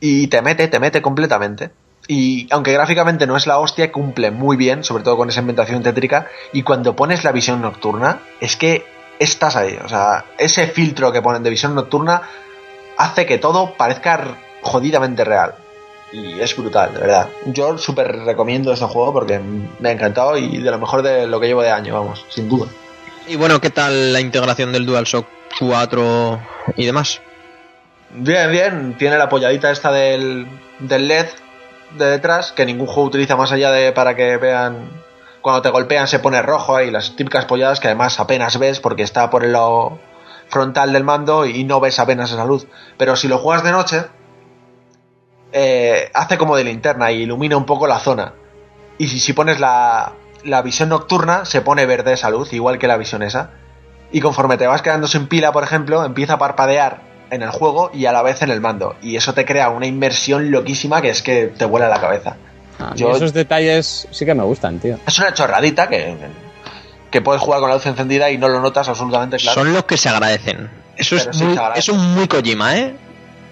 Y te mete, te mete completamente. Y aunque gráficamente no es la hostia, cumple muy bien, sobre todo con esa ambientación tétrica. Y cuando pones la visión nocturna, es que estás ahí. O sea, ese filtro que ponen de visión nocturna hace que todo parezca jodidamente real. Y es brutal, de verdad. Yo súper recomiendo este juego porque me ha encantado y de lo mejor de lo que llevo de año, vamos, sin duda. Y bueno, ¿qué tal la integración del DualShock 4 y demás? Bien, bien, tiene la apoyadita esta del, del LED de detrás, que ningún juego utiliza más allá de para que vean cuando te golpean se pone rojo y las típicas polladas que además apenas ves porque está por el lado frontal del mando y no ves apenas esa luz. Pero si lo juegas de noche, eh, hace como de linterna y ilumina un poco la zona. Y si pones la, la visión nocturna, se pone verde esa luz, igual que la visión esa. Y conforme te vas quedando sin pila, por ejemplo, empieza a parpadear en el juego y a la vez en el mando. Y eso te crea una inmersión loquísima que es que te vuela la cabeza. A mí Yo- esos detalles sí que me gustan, tío. Es una chorradita que, que puedes jugar con la luz encendida y no lo notas absolutamente claro. Son los que se agradecen. Eso Pero es, sí muy, se agradece. eso es muy Kojima, ¿eh?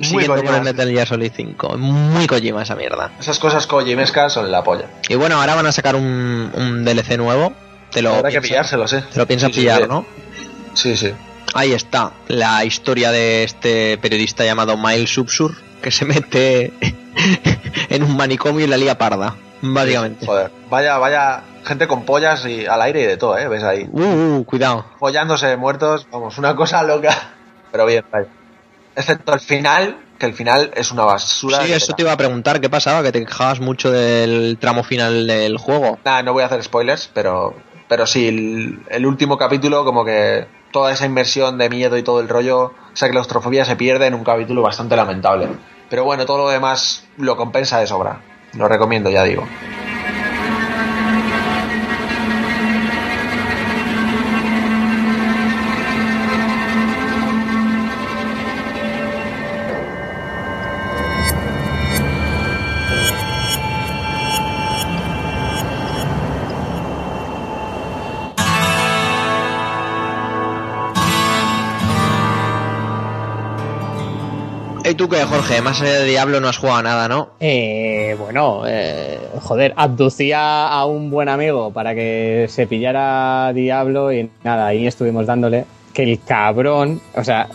Muy Siguiendo Kojima, con el. Metal Gear Solid 5. Muy Kojima esa mierda. Esas cosas kojimescas son la polla. Y bueno, ahora van a sacar un, un DLC nuevo. Te lo Habrá que piensas- pillárselo, sí. Te lo piensas sí, pillar, sí. ¿no? Sí, sí. Ahí está, la historia de este periodista llamado Miles Subsur, que se mete en un manicomio y la lía parda, básicamente. Joder. Vaya, vaya gente con pollas y al aire y de todo, ¿eh? Ves ahí. Uh, uh, cuidado. follándose muertos, vamos, una cosa loca. Pero bien, vaya. Excepto el final, que el final es una basura. Sí, que eso te te iba a preguntar, ¿qué pasaba? Que te quejabas mucho del tramo final del juego. Nada, no voy a hacer spoilers, pero, pero sí, el, el último capítulo, como que toda esa inmersión de miedo y todo el rollo, esa claustrofobia se pierde en un capítulo bastante lamentable. Pero bueno, todo lo demás lo compensa de sobra. Lo recomiendo, ya digo. Tú qué, Jorge? Más allá de Diablo no has jugado a nada, ¿no? Eh, bueno, eh, joder, abducía a un buen amigo para que se pillara Diablo y nada, ahí estuvimos dándole. Que el cabrón, o sea,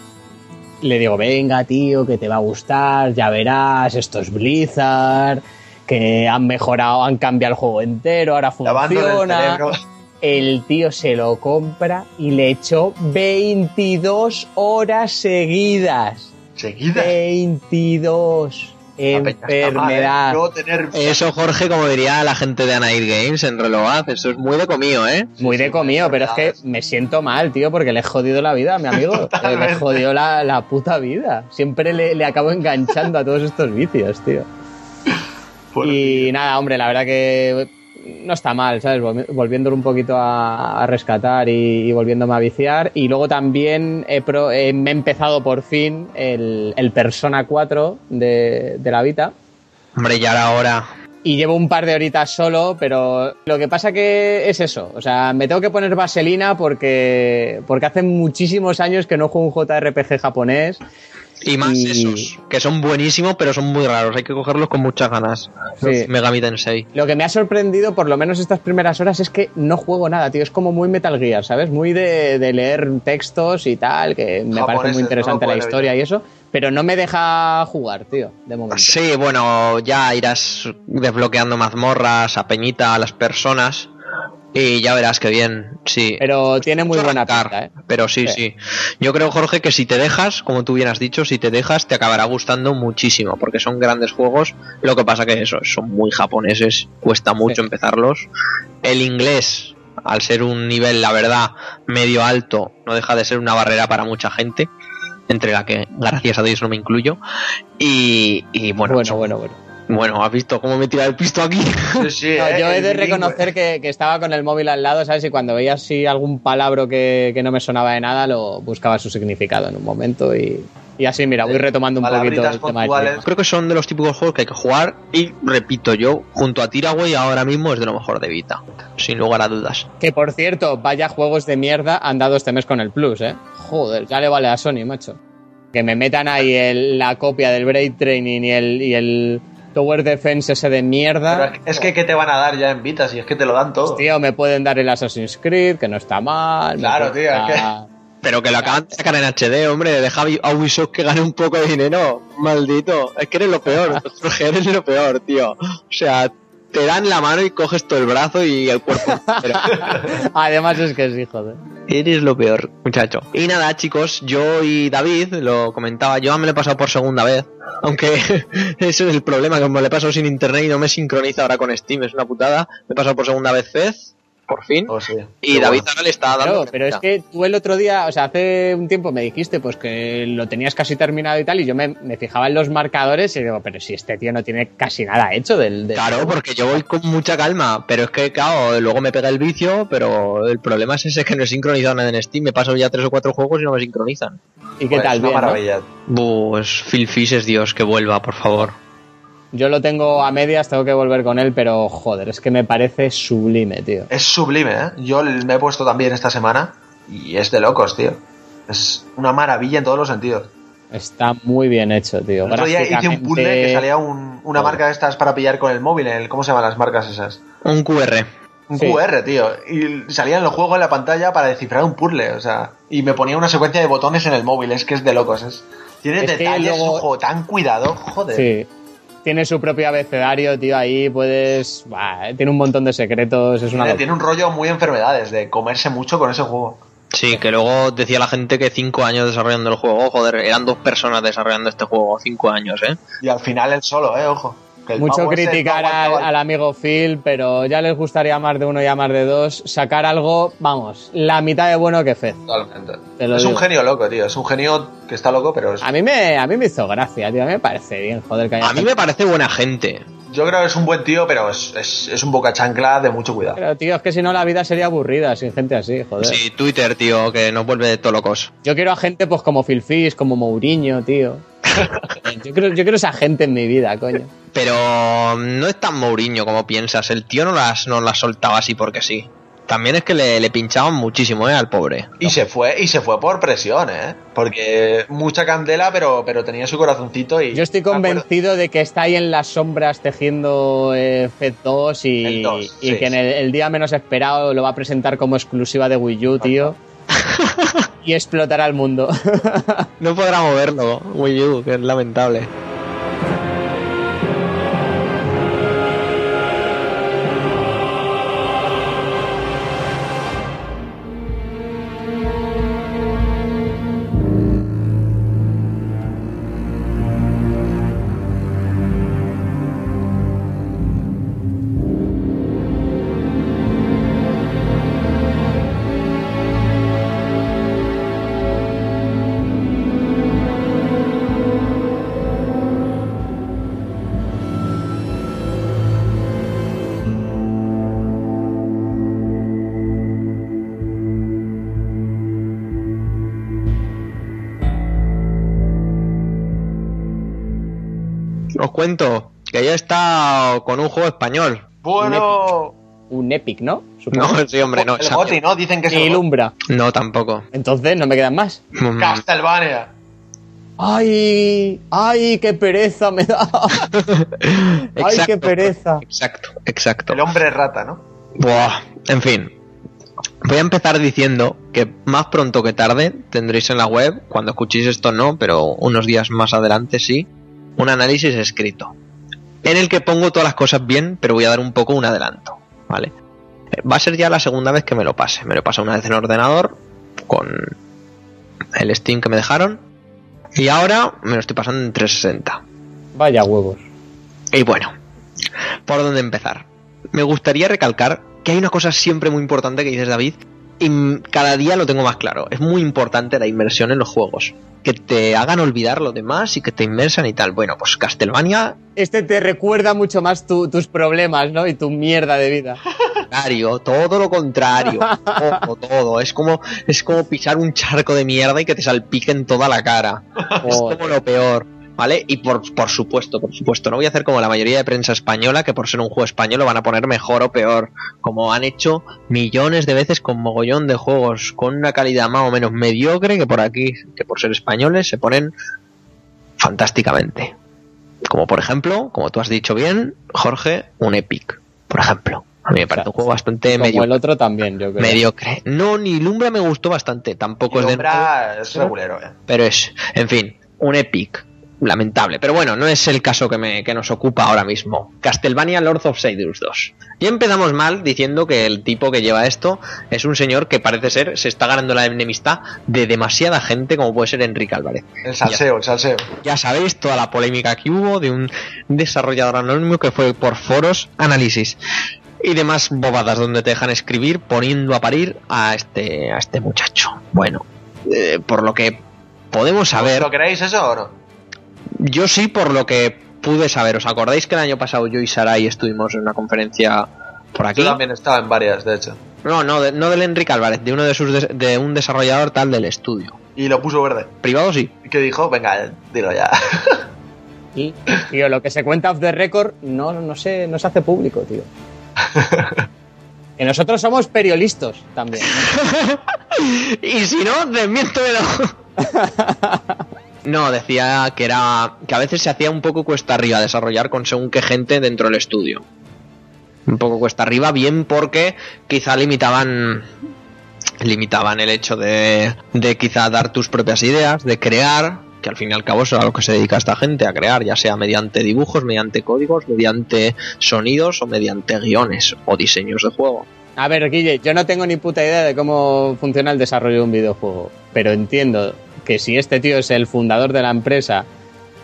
le digo, venga, tío, que te va a gustar, ya verás, esto es Blizzard, que han mejorado, han cambiado el juego entero, ahora funciona. El tío se lo compra y le echó 22 horas seguidas. Seguida. 22. La peña está mal, ¿eh? Enfermedad. Tener Eso, Jorge, como diría la gente de Anair Games en Relogaz, eso es muy de comío, ¿eh? Muy de comío, pero es que me siento mal, tío, porque le he jodido la vida a mi amigo. Eh, le he Totalmente. jodido la, la puta vida. Siempre le, le acabo enganchando a todos estos vicios, tío. Y nada, hombre, la verdad que no está mal, ¿sabes? Volvi- Volviéndolo un poquito a, a rescatar y, y volviéndome a viciar. Y luego también he pro- eh, me he empezado por fin el, el Persona 4 de, de la Vita. Hombre, ya era hora. Y llevo un par de horitas solo, pero lo que pasa que es eso. O sea, me tengo que poner vaselina porque, porque hace muchísimos años que no juego un JRPG japonés. Y más Y- esos, que son buenísimos, pero son muy raros. Hay que cogerlos con muchas ganas. Sí. Megami Tensei. Lo que me ha sorprendido, por lo menos estas primeras horas, es que no juego nada, tío. Es como muy Metal Gear, ¿sabes? Muy de, de leer textos y tal, que me parece muy interesante no la historia evitar. y eso. Pero no me deja jugar, tío, de momento. Sí, bueno, ya irás desbloqueando mazmorras, a Peñita, a las personas. Y ya verás que bien, sí. Pero tiene muy buena arrancar, pinta, ¿eh? Pero sí, Sí. sí, Yo creo, Jorge, que si te dejas, como tú bien has dicho, si te dejas, te acabará gustando muchísimo, porque son grandes juegos. Lo que pasa que eso, son muy japoneses, cuesta mucho Sí. empezarlos. El inglés, al ser un nivel, la verdad, medio alto, no deja de ser una barrera para mucha gente, entre la que, gracias a Dios, no me incluyo. Y, y bueno, Bueno, son- bueno, bueno. Bueno, ¿has visto cómo me tira el pisto aquí? Sí, sí, No, eh, yo he de reconocer que, que estaba con el móvil al lado, ¿sabes? Y cuando veía así algún palabra que, que no me sonaba de nada, lo buscaba su significado en un momento y, y así, mira, voy retomando un poquito el tema del. Creo que son de los típicos juegos que hay que jugar y, repito yo, junto a Tiraway ahora mismo es de lo mejor de Vita, sin lugar a dudas. Que por cierto, vaya juegos de mierda han dado este mes con el Plus, ¿eh? Joder, ya le vale a Sony, macho. Que me metan ahí el- la copia del Braid Training y el, y el Tower Defense ese de mierda. Pero es que ¿qué te van a dar ya en Vita? Si es que te lo dan todo. Tío, me pueden dar el Assassin's Creed, que no está mal. Claro, tío, es que- Pero que lo acaban de sacar en HD, hombre, deja a Ubisoft que gane un poco de dinero, maldito. Es que eres lo peor, eres lo peor, tío. O sea, te dan la mano y coges todo el brazo y el cuerpo. Además es que sí, joder. Eres lo peor, muchacho. Y nada, chicos, yo y David, lo comentaba, yo me lo he pasado por segunda vez. Aunque ese es el problema, que me lo he pasado sin internet y no me sincroniza ahora con Steam, es una putada. Me he pasado por segunda vez Fez, por fin. Oh, sí. Y David bueno. ahora le está dando. Claro, pero es que tú el otro día, o sea, hace un tiempo me dijiste pues que lo tenías casi terminado y tal, y yo me, me fijaba en los marcadores y digo, pero si este tío no tiene casi nada hecho del... del Claro, porque yo voy con mucha calma, pero es que, claro, luego me pega el vicio, pero el problema es ese que no he sincronizado nada en Steam. Me paso ya tres o cuatro juegos y no me sincronizan. ¿Y qué Pues, tal? Una Bien, ¿no? maravilla. Pues Phil Fish es Dios, que vuelva, por favor. Yo lo tengo a medias, tengo que volver con él, pero joder, es que me parece sublime, tío. Es sublime, ¿eh? Yo me he puesto también esta semana y es de locos, tío. Es una maravilla en todos los sentidos. Está muy bien hecho, tío. El otro día hice un puzzle que salía un- una marca de estas para pillar con el móvil. El, ¿Cómo se llaman las marcas esas? Un QR. Un Sí. QR, tío. Y salía en el juego en la pantalla para descifrar un puzzle, o sea. Y me ponía una secuencia de botones en el móvil, es que es de locos. Es, tiene Es detalles, luego- juego tan cuidado, joder. Sí. Tiene su propio abecedario, tío, ahí puedes... Bah, tiene un montón de secretos, es una... Tiene un rollo muy enfermedades, de comerse mucho con ese juego. Sí, que luego decía la gente que cinco años desarrollando el juego. Joder, eran dos personas desarrollando este juego, cinco años, ¿eh? Y al final él solo, eh, ojo. Mucho criticar al, amigo Phil, pero ya les gustaría más de uno y a más de dos. Sacar algo, vamos, la mitad de bueno que Fez. Totalmente. Es digo. un genio loco, tío. Es un genio que está loco, pero es- A mí me, a mí me hizo gracia, tío. A mí me parece bien, joder, que haya A mí me parece buena gente. yo creo que es un buen tío, pero es, es, es un boca chancla de mucho cuidado. Pero, tío, es que si no la vida sería aburrida sin gente así, joder. Sí, Twitter, tío, que nos vuelve de todo locos. Yo quiero a gente pues como Phil Fish, como Mourinho, tío. yo, quiero, yo quiero esa gente en mi vida, coño. Pero no es tan Mourinho como piensas. El tío no las, no las soltaba así porque sí. también es que le, le pinchaban muchísimo, ¿eh? Al pobre. Y se fue, y se fue por presión, ¿eh? Porque mucha candela, pero, pero tenía su corazoncito y. Yo estoy convencido de que está ahí en las sombras tejiendo eh, Fed 2 y, El 2, y sí, que en el, el día menos esperado lo va a presentar como exclusiva de Wii U, tío. y explotará el mundo. No podrá moverlo, Wii U, que es lamentable. Con un juego español. Bueno. Un Epic, ¿no? No, sí, hombre, no. el Goti, ¿no? Dicen que es Ni el Goti. Lumbra. No, tampoco. Entonces no me quedan más. Mm, Castlevania. ¡Ay! ¡Ay, qué pereza me da! ¡Ay, qué exacto, pereza! Exacto, exacto. El hombre rata, ¿no? Buah, en fin. Voy a empezar diciendo que más pronto que tarde tendréis en la web, cuando escuchéis esto no, pero unos días más adelante sí, un análisis escrito. En el que pongo todas las cosas bien, pero voy a dar un poco un adelanto, ¿vale? Eh, Va a ser ya la segunda vez que me lo pase. Me lo pasa una vez en ordenador, con el Steam que me dejaron, y ahora me lo estoy pasando en 360. Vaya huevos. Y bueno, ¿por dónde empezar? Me gustaría recalcar que hay una cosa siempre muy importante que dices David, y cada día lo tengo más claro. Es muy importante la inmersión en los juegos. Que te hagan olvidar lo demás y que te inmersan y tal. Bueno, pues Castlevania, Este te recuerda mucho más tu- tus problemas, ¿no? Y tu mierda de vida. contrario, todo lo contrario. Todo, todo. Es como, es como pisar un charco de mierda y que te salpique en toda la cara. Es como lo peor. ¿Vale? Y por, por supuesto, por supuesto, no voy a hacer como la mayoría de prensa española, que por ser un juego español lo van a poner mejor o peor, como han hecho millones de veces con mogollón de juegos con una calidad más o menos mediocre, que por aquí, que por ser españoles, se ponen fantásticamente. Como por ejemplo, como tú has dicho bien, Jorge, un Epic, por ejemplo. A mí me parece un juego bastante Como medio, el otro también, yo creo. mediocre. No, ni Lumbra me gustó bastante, tampoco es de Lumbra es regulero, ¿eh? pero es, en fin, un epic. Lamentable. Pero bueno, no es el caso que, me, que nos ocupa ahora mismo. Castlevania Lords of Sidus 2. Y empezamos mal diciendo que el tipo que lleva esto es un señor que parece ser, se está ganando la enemistad de demasiada gente como puede ser Enrique Álvarez. El salseo, el salseo. Ya sabéis toda la polémica que hubo de un desarrollador anónimo que fue por foros, análisis y demás bobadas donde te dejan escribir poniendo a parir a este, a este muchacho. Bueno, eh, por lo que podemos saber... ¿Lo queréis eso o no? Yo sí, por lo que pude saber. ¿Os acordáis que el año pasado yo y Sarai estuvimos en una conferencia por aquí? Yo también estaba en varias, de hecho. No, no, de- no del Enrique Álvarez, de uno de sus de un desarrollador tal del estudio. Y lo puso verde. Privado sí. ¿Y qué dijo? Venga, dilo ya. Y, tío, lo que se cuenta off the record no, no, se, no se hace público, tío. Que nosotros somos periodistas también. y si no, desmiéntemelo. No, decía que era que a veces se hacía un poco cuesta arriba desarrollar con según qué gente dentro del estudio. Un poco cuesta arriba, bien porque quizá limitaban limitaban el hecho de, de quizá dar tus propias ideas, de crear, que al fin y al cabo es a lo que se dedica esta gente, a crear, ya sea mediante dibujos, mediante códigos, mediante sonidos o mediante guiones o diseños de juego. A ver, Guille, yo no tengo ni puta idea de cómo funciona el desarrollo de un videojuego, pero entiendo que si este tío es el fundador de la empresa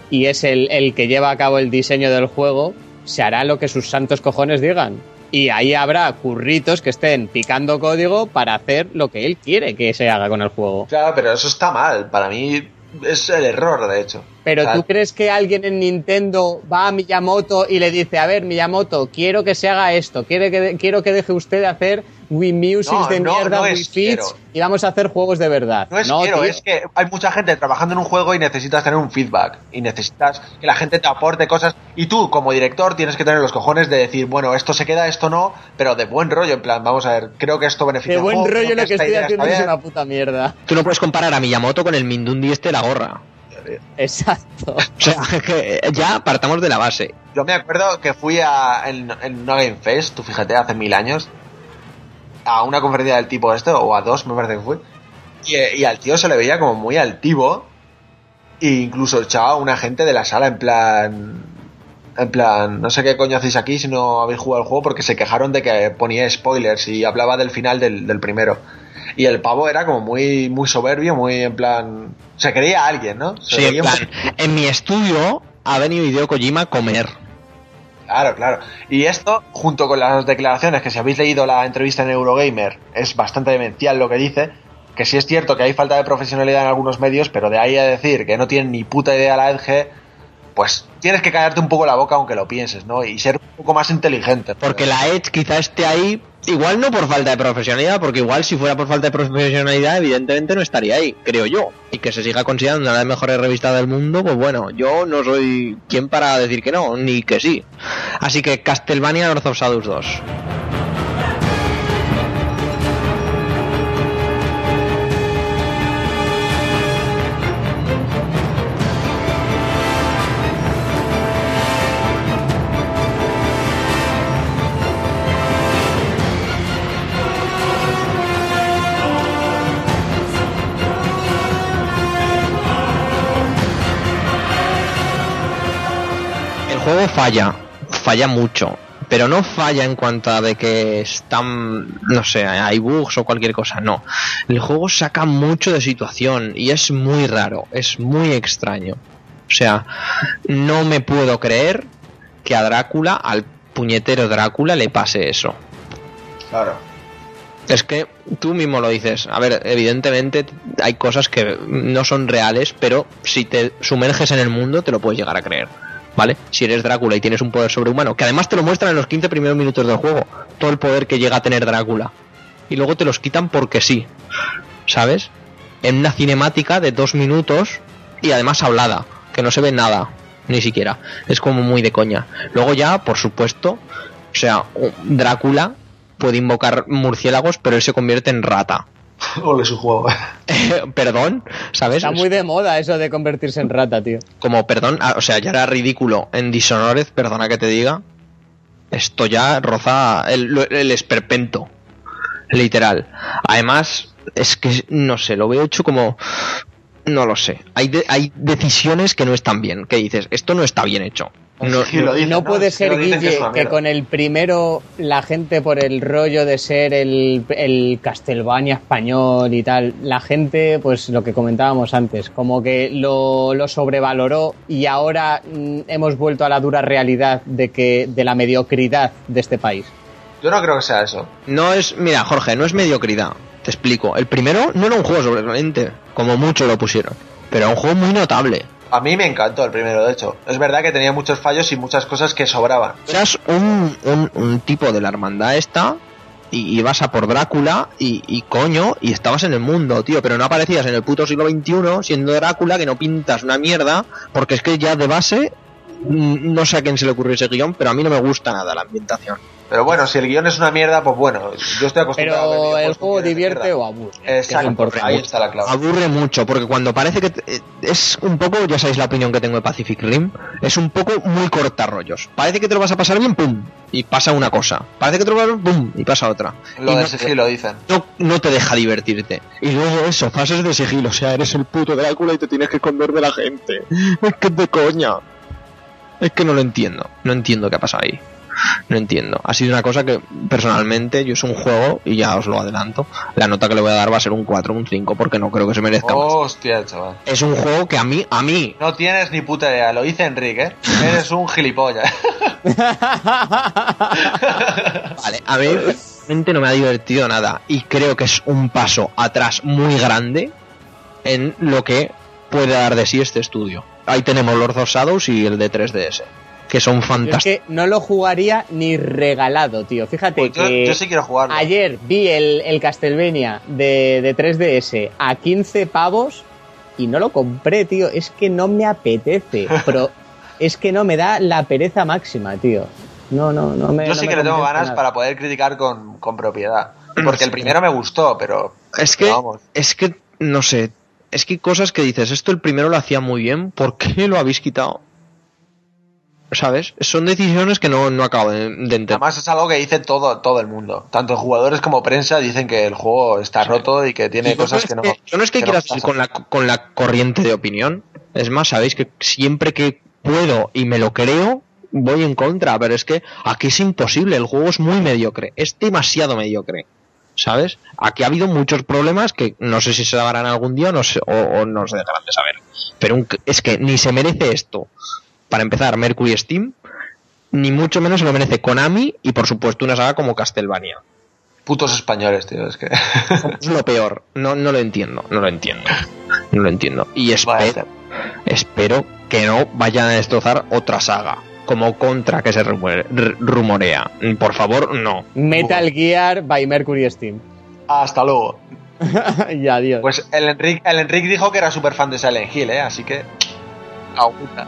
y es el, el que lleva a cabo el diseño del juego, se hará lo que sus santos cojones digan. Y ahí habrá curritos que estén picando código para hacer lo que él quiere que se haga con el juego. Claro, pero eso está mal. Para mí es el error, de hecho. Pero O sea, ¿tú crees que alguien en Nintendo va a Miyamoto y le dice, a ver, Miyamoto, quiero que se haga esto, quiero que, quiero que deje usted de hacer Wii Music No, de no, mierda, no Wii Fits y vamos a hacer juegos de verdad. No es quiero, tío. es que hay mucha gente trabajando en un juego y necesitas tener un feedback. Y necesitas que la gente te aporte cosas. Y tú, como director, tienes que tener los cojones de decir, bueno, esto se queda, esto no, pero de buen rollo, en plan, vamos a ver, creo que esto beneficia De buen juego, rollo lo que estoy haciendo es una puta mierda. Tú no puedes comparar a Miyamoto con el Mindundi este de la gorra. Exacto. O sea, que ya partamos de la base. Yo me acuerdo que fui a, en, en No Game Fest, tú fíjate, hace mil años, a una conferencia del tipo este, o a dos, me parece que fue. Y, eh, y al tío se le veía como muy altivo. E incluso echaba a una gente de la sala en plan. En plan, no sé qué coño hacéis aquí si no habéis jugado el juego, porque se quejaron de que ponía spoilers y hablaba del final del, del primero. Y el pavo era como muy, muy soberbio, muy en plan. Se creía alguien, ¿no? Se Sí, en mi estudio ha venido Hideo Kojima a comer. Claro, claro. Y esto, junto con las declaraciones, que si habéis leído la entrevista en Eurogamer, es bastante demencial lo que dice, que sí es cierto que hay falta de profesionalidad en algunos medios, pero de ahí a decir que no tienen ni puta idea la EDG, pues tienes que callarte un poco la boca aunque lo pienses, ¿no? Y ser un poco más inteligente. Porque la Edge quizá esté ahí, igual no por falta de profesionalidad, porque igual si fuera por falta de profesionalidad, evidentemente no estaría ahí, creo yo. Y que se siga considerando una de las mejores revistas del mundo, pues bueno, yo no soy quien para decir que no, ni que sí. Así que Castlevania North of Shadows 2. Juego falla, falla mucho, pero no falla en cuanto a de que están, no sé, hay bugs o cualquier cosa, no. El juego saca mucho de situación y es muy raro, es muy extraño. O sea, no me puedo creer que a Drácula, al puñetero Drácula, le pase eso. Claro. Es que tú mismo lo dices. A ver, evidentemente hay cosas que no son reales, pero si te sumerges en el mundo te lo puedes llegar a creer. ¿Vale? Si eres Drácula y tienes un poder sobrehumano, que además te lo muestran en los 15 primeros minutos del juego, todo el poder que llega a tener Drácula. Y luego te los quitan porque sí. ¿Sabes? En una cinemática de dos minutos y además hablada, que no se ve nada, ni siquiera. Es como muy de coña. Luego ya, por supuesto, o sea, Drácula puede invocar murciélagos, pero él se convierte en rata. Ole su juego. perdón, ¿sabes? Está muy de moda eso de convertirse en rata, tío. Como perdón, ah, o sea, ya era ridículo en Dishonored, perdona que te diga. Esto ya roza el, el esperpento. Literal. Además, es que no sé, lo veo hecho como. No lo sé. Hay, de- hay decisiones que no están bien. Que dices, esto no está bien hecho. No, Sí, puede ser, que Guille, que, con el primero la gente por el rollo de ser el, el Castlevania español y tal, la gente, pues lo que comentábamos antes, como que lo, lo sobrevaloró y ahora mm, hemos vuelto a la dura realidad de que de la mediocridad de este país. Yo no creo que sea eso. No es, mira, Jorge, no es mediocridad. Te explico. El primero no era un juego sobresaliente, como mucho lo pusieron, pero era un juego muy notable. A mí me encantó el primero, de hecho. Es verdad que tenía muchos fallos y muchas cosas que sobraban. Eras un, un, un tipo de la hermandad esta y ibas a por Drácula y, y coño, y estabas en el mundo, tío, pero no aparecías en el puto siglo XXI siendo Drácula, que no pintas una mierda, porque es que ya de base mm, no sé a quién se le ocurrió ese guion, pero a mí no me gusta nada la ambientación. Pero bueno, si el guion es una mierda, pues bueno, yo estoy acostumbrado a ver Pero el juego divierte o aburre. es Exacto, ahí está la clave. Aburre mucho, porque cuando parece que eh, es un poco, ya sabéis la opinión que tengo de Pacific Rim, es un poco muy cortarrollos. Parece que te lo vas a pasar bien, pum, y pasa una cosa. Parece que te lo vas a pasar, pum, y pasa otra. Lo Y de no- sigilo dicen. no, no te deja divertirte. Y luego eso, fases de sigilo, o sea, eres el puto Drácula y te tienes que esconder de la gente. Es que es de coña. Es que no lo entiendo. No entiendo qué ha pasado ahí. No entiendo. Ha sido una cosa que personalmente yo es un juego y ya os lo adelanto. La nota que le voy a dar va a ser un 4 un 5 porque no creo que se merezca más. Hostia, chaval. Es un juego que a mí, a mí, No tienes ni puta idea, lo dice Enrique, ¿eh? Eres un gilipollas. Vale, a mí realmente no me ha divertido nada y creo que es un paso atrás muy grande en lo que puede dar de sí este estudio. Ahí tenemos Lord of Shadows y el de 3DS. Que son Yo es fantásticos. que no lo jugaría ni regalado, tío. Fíjate Pues yo, que yo sí quiero jugarlo. ayer vi el, el Castlevania de, de 3DS a 15 pavos y no lo compré, tío. Es que no me apetece. Pero es que no me da la pereza máxima, tío. No, no, no me. Yo no sí me que le tengo ganas nada. para poder criticar con, con propiedad. Porque el primero me gustó, pero. Es que, Vamos. es que, no sé, es que hay cosas que dices, esto el primero lo hacía muy bien, ¿por qué lo habéis quitado? ¿Sabes? Son decisiones que no, no acabo de, de entender. Además es algo que dice todo, todo el mundo. Tanto jugadores como prensa dicen que el juego está roto y que tiene Y cosas no que no. que- yo no es que, quiera pasan. seguir con la, con la corriente de opinión. Es más, sabéis que siempre que puedo y me lo creo, voy en contra. Pero es que aquí es imposible. El juego es muy mediocre. Es demasiado mediocre. ¿Sabes? Aquí ha habido muchos problemas que no sé si se darán algún día o no, se- o, o no se dejarán de saber. Pero un- es que ni se merece esto. Para empezar, Mercury Steam. Ni mucho menos se lo merece Konami y por supuesto una saga como Castlevania. Putos españoles, tío. Es que. Es lo peor. No, no lo entiendo. No lo entiendo. No lo entiendo. Y espero, espero que no vayan a destrozar otra saga. Como Contra que se rumorea. Por favor, no. Metal Gear by Mercury Steam. Hasta luego. y adiós. Pues el Enric, el Enric dijo que era súper fan de Silent Hill, ¿eh? Así que. Aguanta.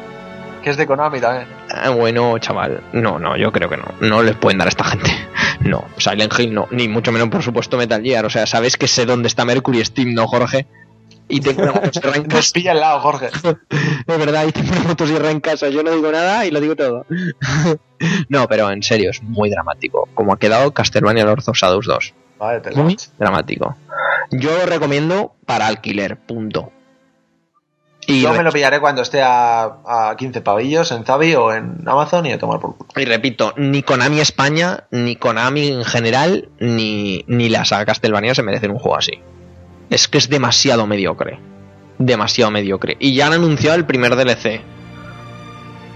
Que es de Konami también. Ah, bueno, chaval. No, no, yo creo que no. No les pueden dar a esta gente. No, Silent Hill no. Ni mucho menos, por supuesto, Metal Gear. O sea, sabes que sé dónde está Mercury Steam, ¿no, Jorge? Y tengo una motosierra en Nos pilla al lado, Jorge. De verdad, y tengo una motosierra en casa. Yo no digo nada y lo digo todo. no, pero en serio, es muy dramático. Como ha quedado Castlevania Lords of Shadows 2. Vale, te Muy dramático. Yo lo recomiendo para alquiler, punto. Y, Yo me lo pillaré cuando esté a, a 15 pavillos en Zavi o en Amazon y a tomar por culo. y repito, ni Konami España, ni Konami en general, ni, ni la saga Castlevania se merecen un juego así. Es que es demasiado mediocre. Demasiado mediocre. Y ya han anunciado el primer DLC.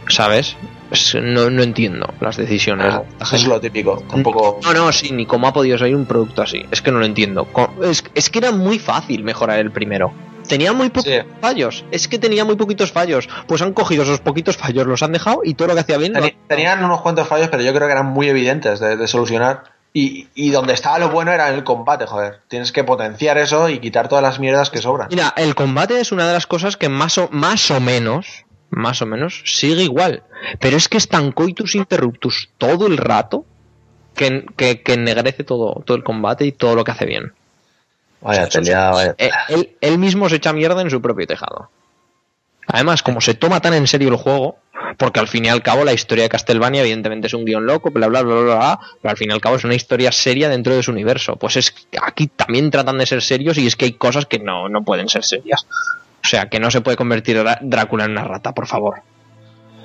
¿Sabes? Es- no, no entiendo las decisiones. Ah, es lo típico. Tampoco. No, no, sí, ni cómo ha podido salir un producto así. Es que no lo entiendo. Es, es que era muy fácil mejorar el primero. Tenía muy pocos Sí. fallos. Es que tenía muy poquitos fallos. Pues han cogido esos poquitos fallos, los han dejado y todo lo que hacía bien. lo- Tenían unos cuantos fallos, pero yo creo que eran muy evidentes de, de solucionar. Y, y donde estaba lo bueno era en el combate, joder. Tienes que potenciar eso y quitar todas las mierdas que sobran. Mira, el combate es una de las cosas que más o, más o menos, más o menos, sigue igual. Pero es que es tan coitus interruptus todo el rato que, que, que ennegrece todo, todo el combate y todo lo que hace bien. Vaya vaya Eh, él, él mismo se echa mierda en su propio tejado. Además, como se toma tan en serio el juego, porque al fin y al cabo la historia de Castlevania evidentemente es un guion loco, bla bla bla bla, bla, pero al fin y al cabo es una historia seria dentro de su universo. Pues es que aquí también tratan de ser serios y es que hay cosas que no, no pueden ser serias. O sea, que no se puede convertir Drá- Drácula en una rata, por favor.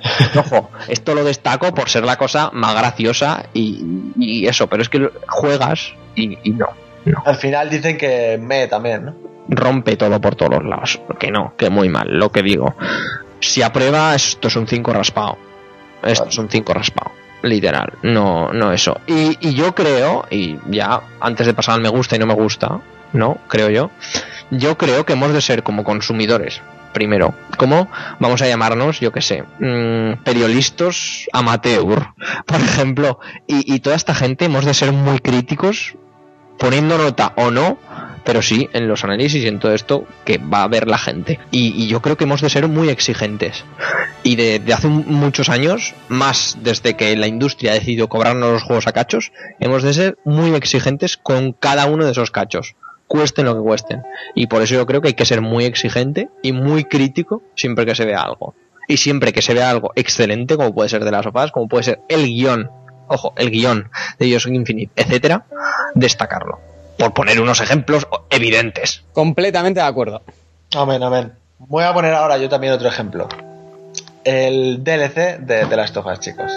Ojo, esto lo destaco por ser la cosa más graciosa y, y eso, pero es que juegas y, y no, no Al final dicen que me también, ¿no? rompe todo por todos los lados. Que no, que muy mal, lo que digo. Si aprueba, esto es un 5 raspado. Esto es un 5 raspado. Literal, no, no eso. Y, y yo creo, y ya antes de pasar al me gusta y no me gusta, ¿no? Creo yo. Yo creo que hemos de ser como consumidores. Primero, como vamos a llamarnos, yo qué sé, mm, periodistas amateur, por ejemplo, y, y toda esta gente hemos de ser muy críticos, poniendo nota o no, pero sí en los análisis y en todo esto que va a ver la gente. Y, yo creo que hemos de ser muy exigentes. Y de, de hace muchos años, más desde que la industria ha decidido cobrarnos los juegos a cachos, hemos de ser muy exigentes con cada uno de esos cachos. Cuesten lo que cuesten. Y por eso yo creo que hay que ser muy exigente y muy crítico siempre que se vea algo. Y siempre que se vea algo excelente, como puede ser de las sofás, como puede ser el guion, ojo, el guion de Bioshock Infinite, etcétera, destacarlo. Por poner unos ejemplos evidentes. Completamente de acuerdo. Amén, amén. Voy a poner ahora yo también otro ejemplo. El DLC de, de las tofas, chicos.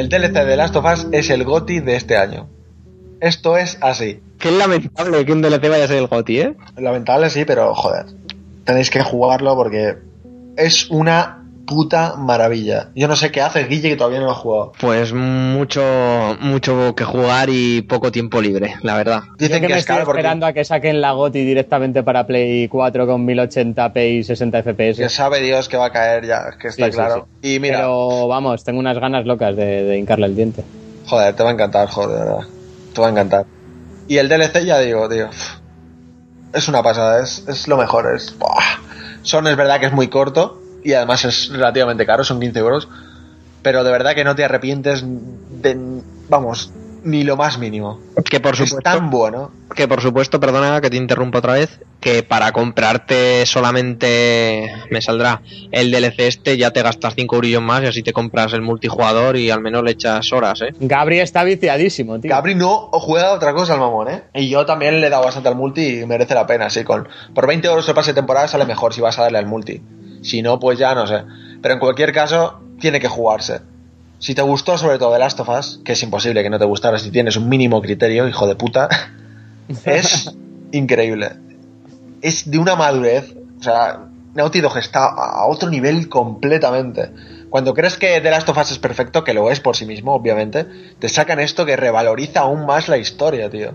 El DLC de Last of Us es el GOTI de este año. Esto es así. Qué lamentable que un DLC vaya a ser el GOTI, ¿eh? Lamentable sí, pero joder. Tenéis que jugarlo porque es una puta maravilla. Yo no sé qué hace Guille que todavía no lo ha jugado. Pues mucho, mucho que jugar y poco tiempo libre, la verdad. Dicen Yo que, me es estoy esperando a que saquen la GOTI directamente para Play 4 con 1080p y 60 FPS. Que sabe Dios que va a caer ya, que está claro. Y mira, Pero vamos, tengo unas ganas locas de, de hincarle el diente. Joder, te va a encantar, joder, de verdad. Te va a encantar. Y el DLC ya digo, tío. Es una pasada, es, es lo mejor. Es, Son, es verdad que es muy corto, y además es relativamente caro, son 15 euros, pero de verdad que no te arrepientes de, vamos, ni lo más mínimo. Que por supuesto, es tan bueno. Que por supuesto, perdona que te interrumpa otra vez, que para comprarte solamente me saldrá el DLC este, ya te gastas 5 euros más y así te compras el multijugador y al menos le echas horas, ¿eh? Gabri está viciadísimo, tío. Gabri no juega otra cosa al mamón, ¿eh? Y yo también le he dado bastante al multi y merece la pena, sí. Con, por 20 euros el pase de temporada sale mejor si vas a darle al multi. Si no, pues ya no sé. Pero en cualquier caso, tiene que jugarse. Si te gustó sobre todo The Last of Us, que es imposible que no te gustara si tienes un mínimo criterio, hijo de puta, es increíble. Es de una madurez. O sea, Naughty Dog está a otro nivel completamente. Cuando crees que The Last of Us es perfecto, que lo es por sí mismo, obviamente, te sacan esto que revaloriza aún más la historia, tío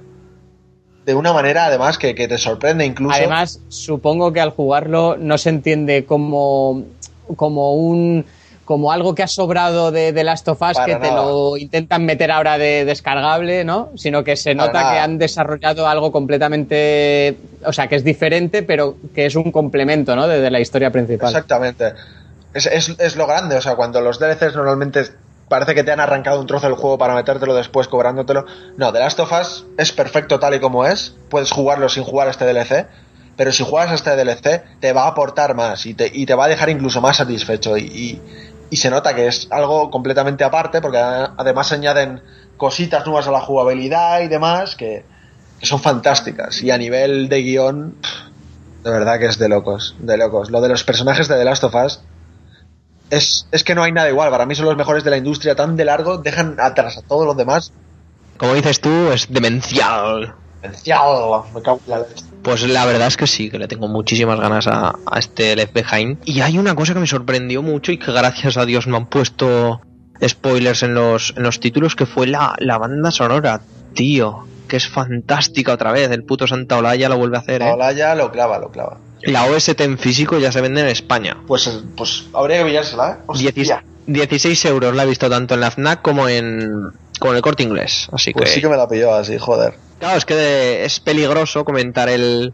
de una manera además que, te sorprende incluso. Además, supongo que al jugarlo no se entiende como, como un como algo que ha sobrado de, de Last of Us que te lo intentan meter ahora de descargable, ¿no? Sino que se nota que han desarrollado algo completamente, o sea, que es diferente, pero que es un complemento, ¿no? De, la historia principal. Exactamente. Es, es, es, lo grande, o sea, cuando los DLCs normalmente parece que te han arrancado un trozo del juego para metértelo después cobrándotelo. No, The Last of Us es perfecto tal y como es. Puedes jugarlo sin jugar a este DLC. Pero si juegas a este DLC, te va a aportar más y te, y te va a dejar incluso más satisfecho. Y, y, se nota que es algo completamente aparte, porque además añaden cositas nuevas a la jugabilidad y demás que, que son fantásticas. Y a nivel de guion, de verdad que es de locos, de locos. Lo de los personajes de The Last of Us es, es, que no hay nada igual. Para mí son los mejores de la industria, tan de largo, dejan atrás a todos los demás. Como dices tú, es demencial. Demencial, me cago en la Pues la verdad es que sí, que le tengo muchísimas ganas a, a este Left Behind. Y hay una cosa que me sorprendió mucho y que gracias a Dios no han puesto spoilers en los, en los títulos, que fue la, la banda sonora, tío. Que es fantástica otra vez. El puto Santa Olaya lo vuelve a hacer, ¿eh? Olaya lo clava, lo clava. La OST en físico ya se vende en España. Pues, pues habría que pillársela, ¿eh? 16 euros la he visto tanto en la FNAC como en, el corte inglés. Así pues que... sí que me la pilló así, joder. Claro, es que es peligroso comentar el,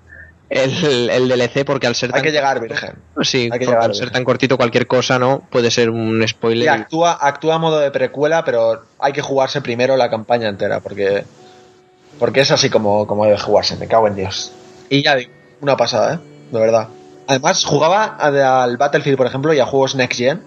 el, DLC porque al ser hay que llegar virgen sí hay que llegar al ser tan cortito cualquier cosa no puede ser un spoiler actúa actúa a modo de precuela pero hay que jugarse primero la campaña entera porque porque es así como como debe jugarse me cago en dios y ya digo una pasada eh de verdad. Además, jugaba al Battlefield, por ejemplo, y a juegos Next Gen.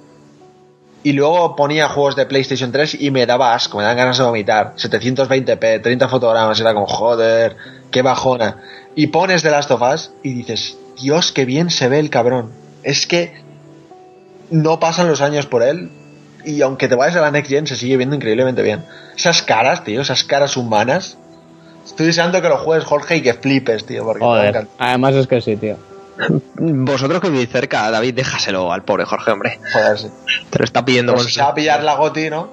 Y luego ponía juegos de PlayStation 3 y me daba asco, me dan ganas de vomitar. 720p, 30 fotogramas, era como, joder, qué bajona. Y pones The Last of Us y dices, Dios, qué bien se ve el cabrón. Es que no pasan los años por él. Y aunque te vayas a la Next Gen, se sigue viendo increíblemente bien. Esas caras, tío, esas caras humanas. Estoy deseando que lo juegues, Jorge, y que flipes, tío. Porque Joder, además es que sí, tío. Vosotros que vivís cerca, David, déjaselo al pobre Jorge, hombre. Joder, sí. Te lo está pidiendo. Pues se va a pillar la Goti, ¿no?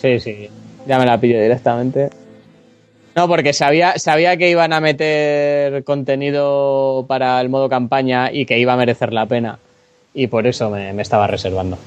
Sí, sí. Ya me la pillo directamente. No, porque sabía, sabía que iban a meter contenido para el modo campaña y que iba a merecer la pena. Y por eso me, estaba reservando.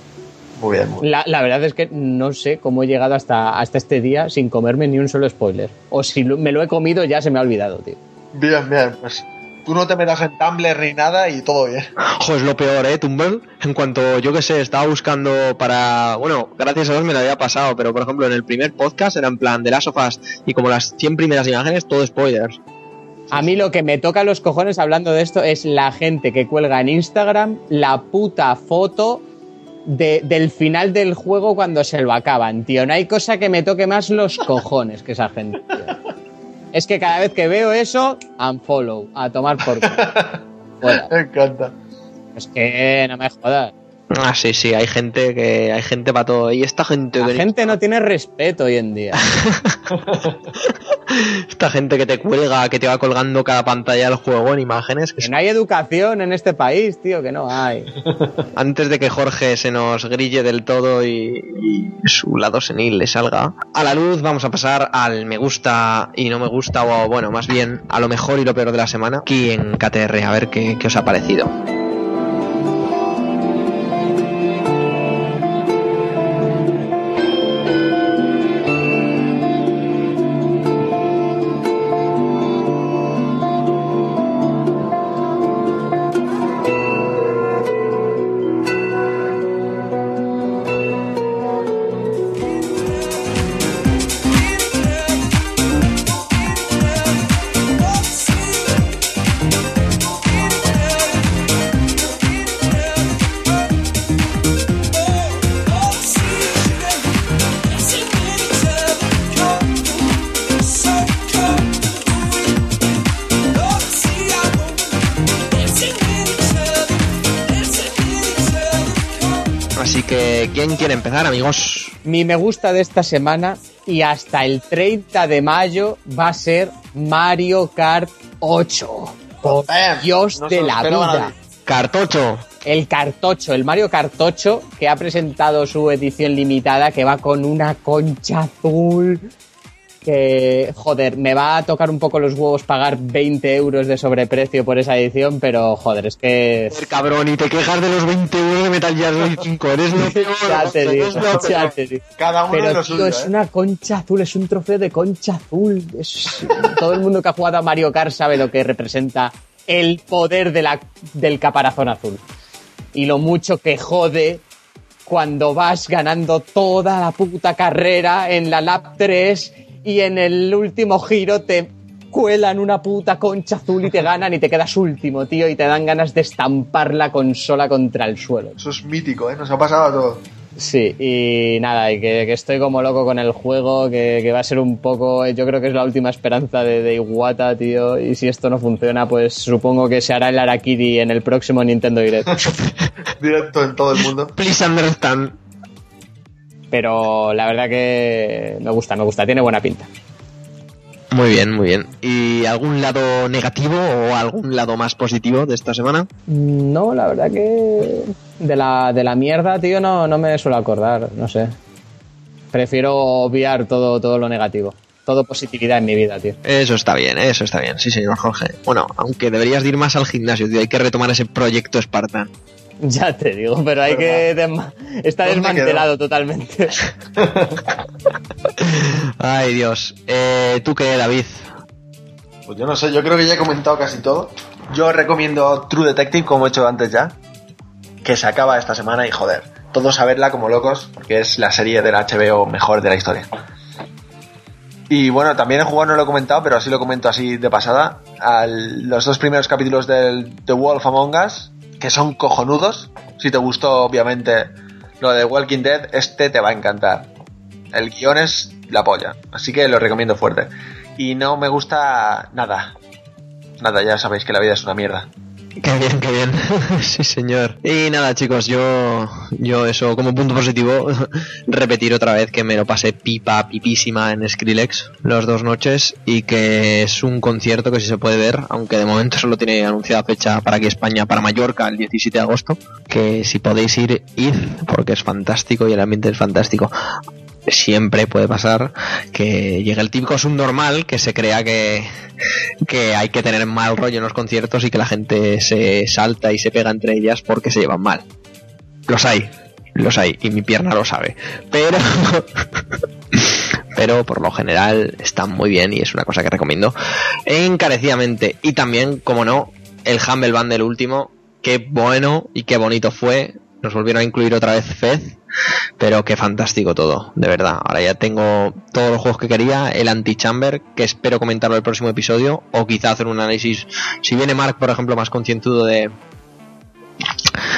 Muy bien, muy bien. La, la, verdad es que no sé cómo he llegado hasta, hasta este día sin comerme ni un solo spoiler. O si me lo he comido ya se me ha olvidado, tío. Bien, bien. Pues tú no te metas en Tumblr ni nada y todo bien. Joder, es lo peor, ¿eh? Tumblr. En cuanto, yo que sé, estaba buscando para. Bueno, gracias a Dios me lo había pasado, pero por ejemplo, en el primer podcast era en plan de Last of Us y como las 100 primeras imágenes, todo spoilers. A mí lo que me toca los cojones hablando de esto es la gente que cuelga en Instagram la puta foto de, del final del juego cuando se lo acaban, tío. No hay cosa que me toque más los cojones que esa gente. Tío es que cada vez que veo eso, unfollow, a tomar por culo. Me encanta. Es que no me jodas. Ah, sí, sí, hay gente que hay gente para todo. Y esta gente La que gente no tiene respeto hoy en día. esta gente que te cuelga, que te va colgando cada pantalla del juego en imágenes, que Que no hay educación en este país, tío, que no hay. antes de que Jorge se nos grille del todo y, y su lado senil le salga a la luz, vamos a pasar al me gusta y no me gusta, o bueno, más bien a lo mejor y lo peor de la semana, aquí en KTR, a ver qué, qué os ha parecido. ¿Quién quiere empezar, amigos? Mi me gusta de esta semana y hasta el 30 de mayo va a ser Mario Kart 8. Por Bam. Dios No de la vida. Cartocho. El cartocho, el Mario Cartocho, que ha presentado su edición limitada, que va con una concha azul. Que, joder, me va a tocar un poco los huevos pagar 20 euros de sobreprecio por esa edición, pero joder, es que. Joder, cabrón, y te quejas de los 20 euros de Metal Gear Solid 5. Eres lo peor. ya te digo, ya peor. te digo. Cada uno de Pero lo tío, suyo, es ¿eh? una concha azul, es un trofeo de concha azul. Es- todo el mundo que ha jugado a Mario Kart sabe lo que representa el poder de la, del caparazón azul. Y lo mucho que jode cuando vas ganando toda la puta carrera en la lap 3 y en el último giro te cuelan una puta concha azul y te ganan y te quedas último, tío, y te dan ganas de estampar la consola contra el suelo. Eso es mítico, ¿eh? Nos ha pasado a todos. Sí, y nada, y que, que estoy como loco con el juego, que, que va a ser un poco, yo creo que es la última esperanza de, de Iwata, tío, y si esto no funciona, pues supongo que se hará el Arakiri en el próximo Nintendo Direct. Directo en todo el mundo. Please understand. Pero la verdad que me gusta, me gusta, tiene buena pinta. Muy bien, muy bien. ¿Y algún lado negativo o algún lado más positivo de esta semana? No, la verdad que de la, de la mierda, tío, no, no me suelo acordar, no sé. Prefiero obviar todo, todo lo negativo. Todo positividad en mi vida, tío. Eso está bien, eso está bien, sí señor Jorge. Bueno, aunque deberías de ir más al gimnasio, tío, hay que retomar ese proyecto Spartan. Ya te digo, pero hay que... desma- Está ¿Dónde desmantelado totalmente. Ay Dios. Eh, ¿Tú qué, David? Pues yo no sé, yo creo que ya he comentado casi todo. Yo recomiendo True Detective, como he hecho antes ya, que se acaba esta semana y joder, todos a verla como locos, porque es la serie del HBO mejor de la historia. Y bueno, también he jugado, no lo he comentado, pero así lo comento así de pasada, los dos primeros capítulos del The Wolf Among Us, que son cojonudos. Si te gustó, obviamente, lo de Walking Dead, este te va a encantar. El guion es la polla, así que lo recomiendo fuerte. Y no me gusta nada. Nada, ya sabéis que la vida es una mierda. Qué bien, qué bien. sí, señor. Y nada, chicos, yo, yo eso como punto positivo, repetir otra vez que me lo pasé pipa, pipísima en Skrillex los dos noches y que es un concierto que sí se puede ver, aunque de momento solo tiene anunciada fecha para aquí España, para Mallorca, el 17 de agosto, que si podéis ir, id, porque es fantástico y el ambiente es fantástico siempre puede pasar que llegue el típico subnormal que se crea que, que hay que tener mal rollo en los conciertos y que la gente se salta y se pega entre ellas porque se llevan mal. Los hay, los hay, y mi pierna lo sabe. Pero, pero por lo general están muy bien y es una cosa que recomiendo encarecidamente. Y también, como no, el Humble Bundle último, qué bueno y qué bonito fue. Nos volvieron a incluir otra vez Fez, pero qué fantástico todo, de verdad. Ahora ya tengo todos los juegos que quería, el Antichamber, que espero comentarlo en el próximo episodio, o quizá hacer un análisis, si viene Mark, por ejemplo, más concientudo de...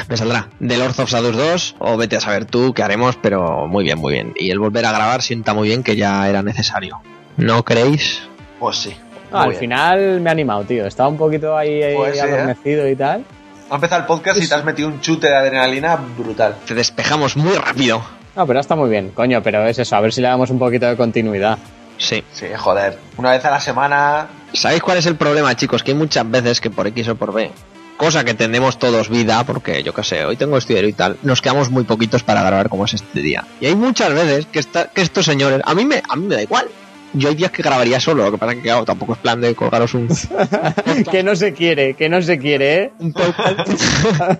Me saldrá de Lords of Shadows 2, o vete a saber tú qué haremos, pero muy bien, muy bien. Y el volver a grabar sienta muy bien que ya era necesario. ¿No creéis? Pues sí. No, al bien. final me ha animado, tío. Estaba un poquito ahí, ahí Pues sí, ¿eh? adormecido y tal. Ha empezado el podcast y te has metido un chute de adrenalina brutal. Te despejamos muy rápido. No, pero está muy bien, coño, pero es eso, a ver si le damos un poquito de continuidad. Sí. Sí, joder. Una vez a la semana. ¿Sabéis cuál es el problema, chicos? Que hay muchas veces que por X o por B, cosa que tenemos todos vida, porque yo qué sé, hoy tengo estudiero y tal, nos quedamos muy poquitos para grabar como es este día. Y hay muchas veces que, esta- que estos señores, a mí, me, a mí me da igual. Yo hay días que grabaría solo, lo que pasa es que claro, tampoco es plan de colgaros un, que no se quiere, que no se quiere, ¿eh? un podcast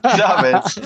Ya ves.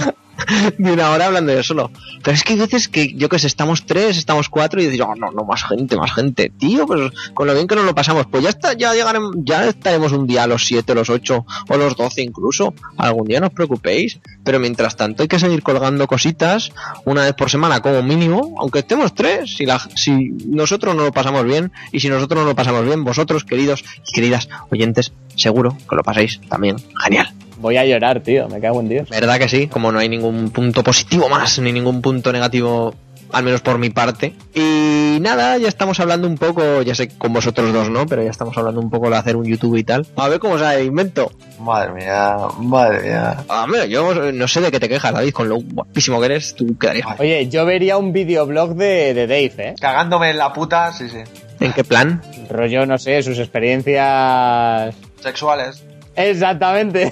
De una hora hablando yo solo. Pero es que hay veces que, yo que sé, estamos tres, estamos cuatro y decís, oh, no, no, más gente, más gente. Tío, pues con lo bien que nos lo pasamos, pues ya está, ya llegaremos, ya estaremos un día a los siete, los ocho o los doce incluso. Algún día no os preocupéis. Pero mientras tanto hay que seguir colgando cositas una vez por semana como mínimo, aunque estemos tres. Si, la, si nosotros no lo pasamos bien y si nosotros no lo pasamos bien, vosotros, queridos y queridas oyentes, seguro que lo pasáis también genial. Voy a llorar, tío, me cago en Dios. ¿Verdad que sí? Como no hay ningún punto positivo más, ni ningún punto negativo, al menos por mi parte. Y nada, ya estamos hablando un poco, ya sé con vosotros dos, ¿no? Pero ya estamos hablando un poco de hacer un YouTube y tal. A ver cómo sale el invento. Madre mía, madre mía. A ver, yo no sé de qué te quejas, David, con lo guapísimo que eres, tú quedarías. Oye, yo vería un videoblog de, de Dave, ¿eh? Cagándome en la puta, sí, sí. ¿En qué plan? Rollo, no sé, sus experiencias... Sexuales. Exactamente.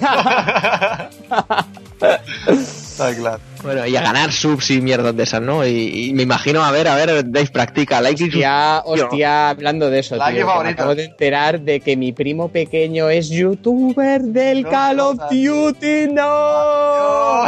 Está claro. Bueno, y a ganar subs y mierdas de esas, ¿no? Y, y me imagino, a ver, a ver, Dave practica, like y Hostia, hostia, hablando de eso, Like tío, que me favorito. acabo de enterar de que mi primo pequeño es youtuber del No Call of. Duty, ¡no!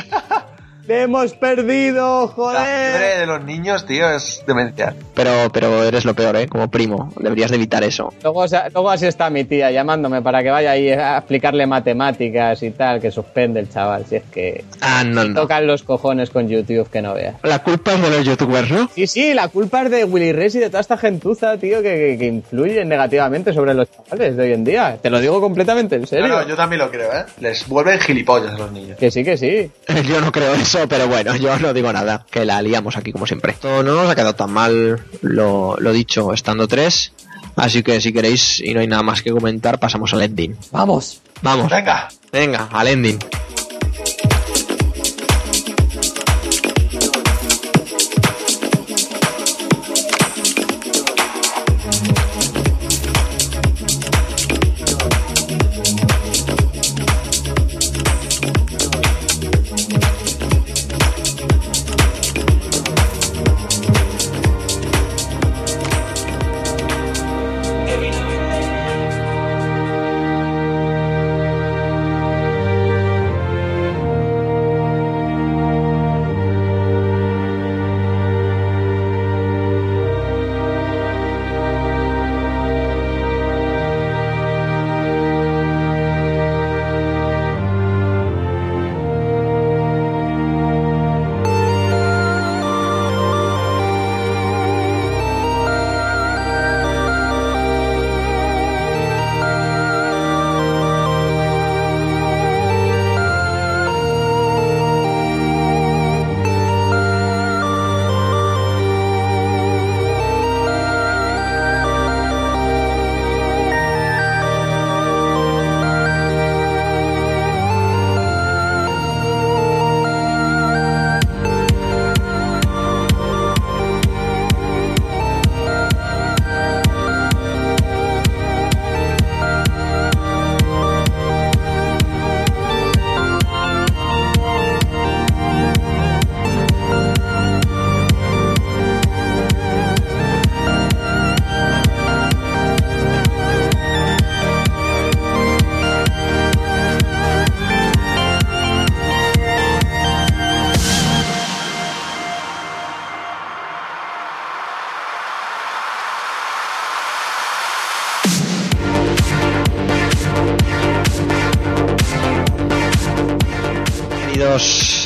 ¡Le hemos perdido, La joder! fiebre de los niños, tío, es demencial. Pero, pero eres lo peor, ¿eh? Como primo, deberías de evitar eso. Luego, así está mi tía llamándome para que vaya ahí a explicarle matemáticas y tal, que suspende el chaval, si es que Ah, no, no. tocan los cojones con YouTube que no veas. La culpa es de los youtubers, ¿no? Sí, sí, la culpa es de Willy Rex y de toda esta gentuza, tío, que, que, que influyen negativamente sobre los chavales de hoy en día. Te lo digo completamente en No, serio. no, yo también lo creo, ¿eh? Les vuelven gilipollas a los niños. Que sí, que sí. Yo no creo eso, pero bueno, yo no digo nada, que la liamos aquí como siempre. Esto no nos ha quedado tan mal lo, lo dicho, estando tres. Así que si queréis y no hay nada más que comentar, pasamos al ending. Vamos. Vamos, Venga. venga, al ending.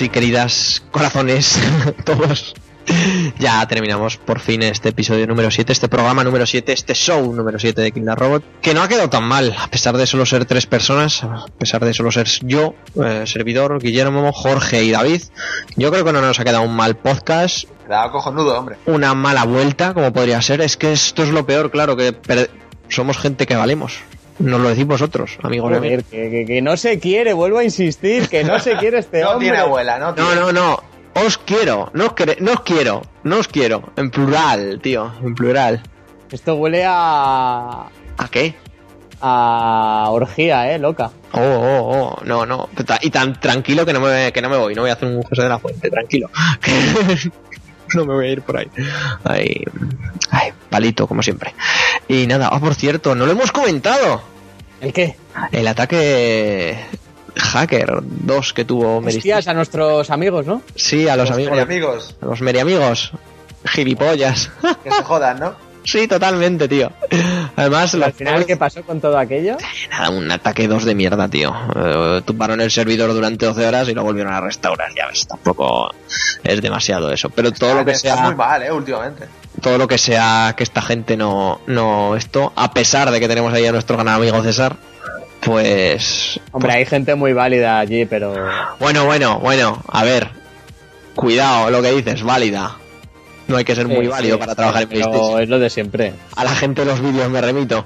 Y queridas corazones, todos. Ya terminamos por fin este episodio número 7, este programa número 7, este show número 7 de Kinder Robot, que no ha quedado tan mal, a pesar de solo ser tres personas, a pesar de solo ser yo, eh, servidor, Guillermo, Jorge y David. Yo creo que no nos ha quedado un mal podcast, Quedaba cojonudo, hombre. una mala vuelta, como podría ser. Es que esto es lo peor, claro, que somos gente que valemos. Nos lo decís vosotros, amigos. amigas. Joder, que, que- que no se quiere, vuelvo a insistir, que no se quiere este No hombre. tiene abuela, no tiene. No, no, no. Os quiero, no os, quere- no os quiero, no os quiero. En plural, tío, en plural. Esto huele a. ¿A qué? a orgía, eh, loca. Oh, oh, oh, no, no. Y tan tranquilo que no me, que no me voy, no voy a hacer un José de la Fuente, tranquilo. no me voy a ir por ahí. Ay, ay, palito, como siempre. Y nada, oh, por cierto, no lo hemos comentado. ¿El qué? El ataque hacker 2 que tuvo Meristis. Hostias a nuestros amigos, ¿no? Sí, a los, Los amigos. amigos, A los meriamigos. Gilipollas. que se jodan, ¿no? sí, totalmente, tío. Además, Al final, ¿qué pasó con todo aquello? Nada, un ataque 2 de mierda, tío. Eh, tumbaron el servidor durante 12 horas y lo volvieron a restaurar. Ya ves, tampoco es demasiado eso. Pero todo lo que Está sea, muy mal, ¿eh? Últimamente. todo lo que sea que esta gente no, no esto, a pesar de que tenemos ahí a nuestro gran amigo César, pues, Hombre, hay gente muy válida allí, pero. bueno, bueno, bueno, a ver, cuidado lo que dices, válida. No hay que ser muy Sí, válido sí, para trabajar en PlayStation. es lo de siempre. A la gente de los vídeos me remito.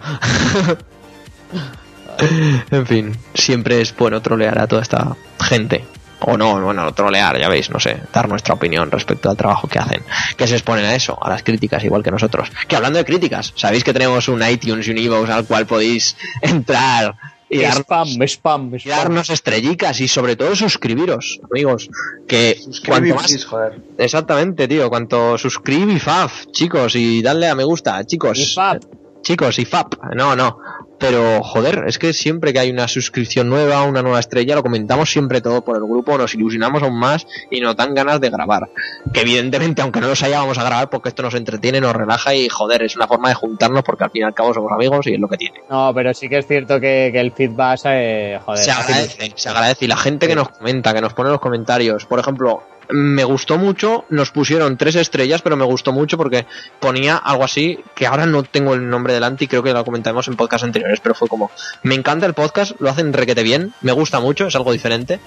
en fin, siempre es bueno trolear a toda esta gente. O no, bueno, trolear, ya veis, no sé, dar nuestra opinión respecto al trabajo que hacen. Que se exponen a eso, a las críticas, igual que nosotros. Que hablando de críticas, sabéis que tenemos un iTunes y un iVoox al cual podéis entrar y dar- Spam, spam, y spam. darnos estrellicas y sobre todo suscribiros, amigos. Que cuanto más joder. Exactamente, tío. Cuanto suscribir y faf, chicos, y darle a me gusta, chicos. Y fab. Chicos, y fap. No, no. Pero, joder, es que siempre que hay una suscripción nueva, una nueva estrella, lo comentamos siempre todo por el grupo, nos ilusionamos aún más y nos dan ganas de grabar. Que evidentemente, aunque no los haya, vamos a grabar porque esto nos entretiene, nos relaja y, joder, es una forma de juntarnos porque al fin y al cabo somos amigos y es lo que tiene. No, pero sí que es cierto que, que el feedback, eh, joder. se agradece, se agradece. Y la gente que nos comenta, que nos pone los comentarios, por ejemplo, me gustó mucho, nos pusieron tres estrellas, pero me gustó mucho porque ponía algo así, que ahora no tengo el nombre delante y creo que lo comentamos en podcast anteriores, pero fue como, me encanta el podcast, lo hacen requete bien, me gusta mucho, es algo diferente,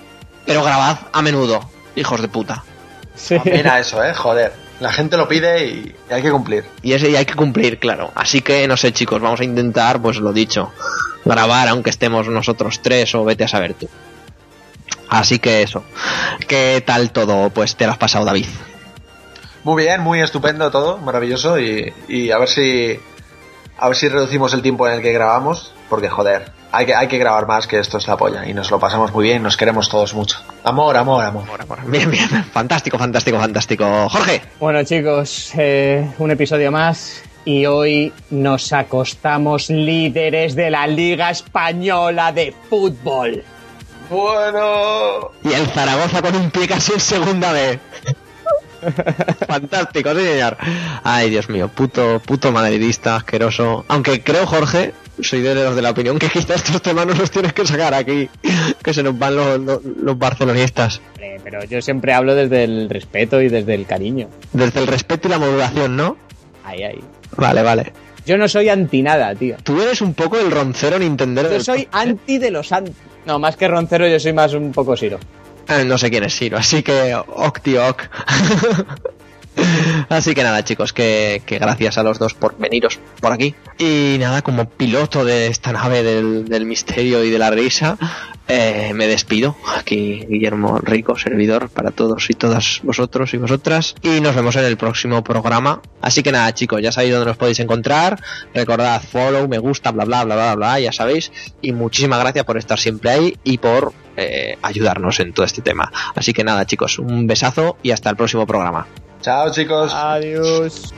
pero grabad a menudo, hijos de puta. Sí. Mira eso, ¿eh? Joder. La gente lo pide y, y hay que cumplir. Y ese y hay que cumplir, claro. Así que, no sé, chicos, vamos a intentar, pues lo dicho, grabar aunque estemos nosotros tres o vete a saber tú. Así que eso. ¿Qué tal todo? Pues te lo has pasado, David. Muy bien, muy estupendo todo, maravilloso y, y a ver si a ver si reducimos el tiempo en el que grabamos, porque joder, hay que, hay que grabar más que esto es la polla y nos lo pasamos muy bien, nos queremos todos mucho. Amor, amor, amor. Amor, amor. Bien, bien. Fantástico, fantástico, fantástico. Jorge. Bueno, chicos, eh, un episodio más. Y hoy nos acostamos líderes de la Liga Española de Fútbol. Bueno, Y el Zaragoza con un pie casi en segunda vez. Fantástico, sí, señor. Ay, Dios mío, puto, puto madridista asqueroso. Aunque creo, Jorge, soy de los de la opinión que quizás estos temas no los tienes que sacar aquí, que se nos van los, los, los barcelonistas. Pero yo siempre hablo desde el respeto y desde el cariño. Desde el respeto y la modulación, ¿no? Ahí, ahí. Vale, vale. Yo no soy anti nada, tío. Tú eres un poco el roncero Nintendero. Yo soy ¿eh? anti de los anti. No, más que roncero, yo soy más un poco siro. Eh, No sé quién es Siro, así que ok, tío, ok. Así que nada, chicos, que, que gracias a los dos por veniros por aquí. Y nada, como piloto de esta nave del, del misterio y de la risa, eh, me despido. Aquí Guillermo Rico, servidor para todos y todas vosotros y vosotras. Y nos vemos en el próximo programa. Así que nada, chicos, ya sabéis dónde nos podéis encontrar. Recordad, follow, me gusta, bla, bla, bla, bla, bla, ya sabéis. Y muchísimas gracias por estar siempre ahí y por eh, ayudarnos en todo este tema. Así que nada, chicos, un besazo y hasta el próximo programa. chao chicos. Adiós.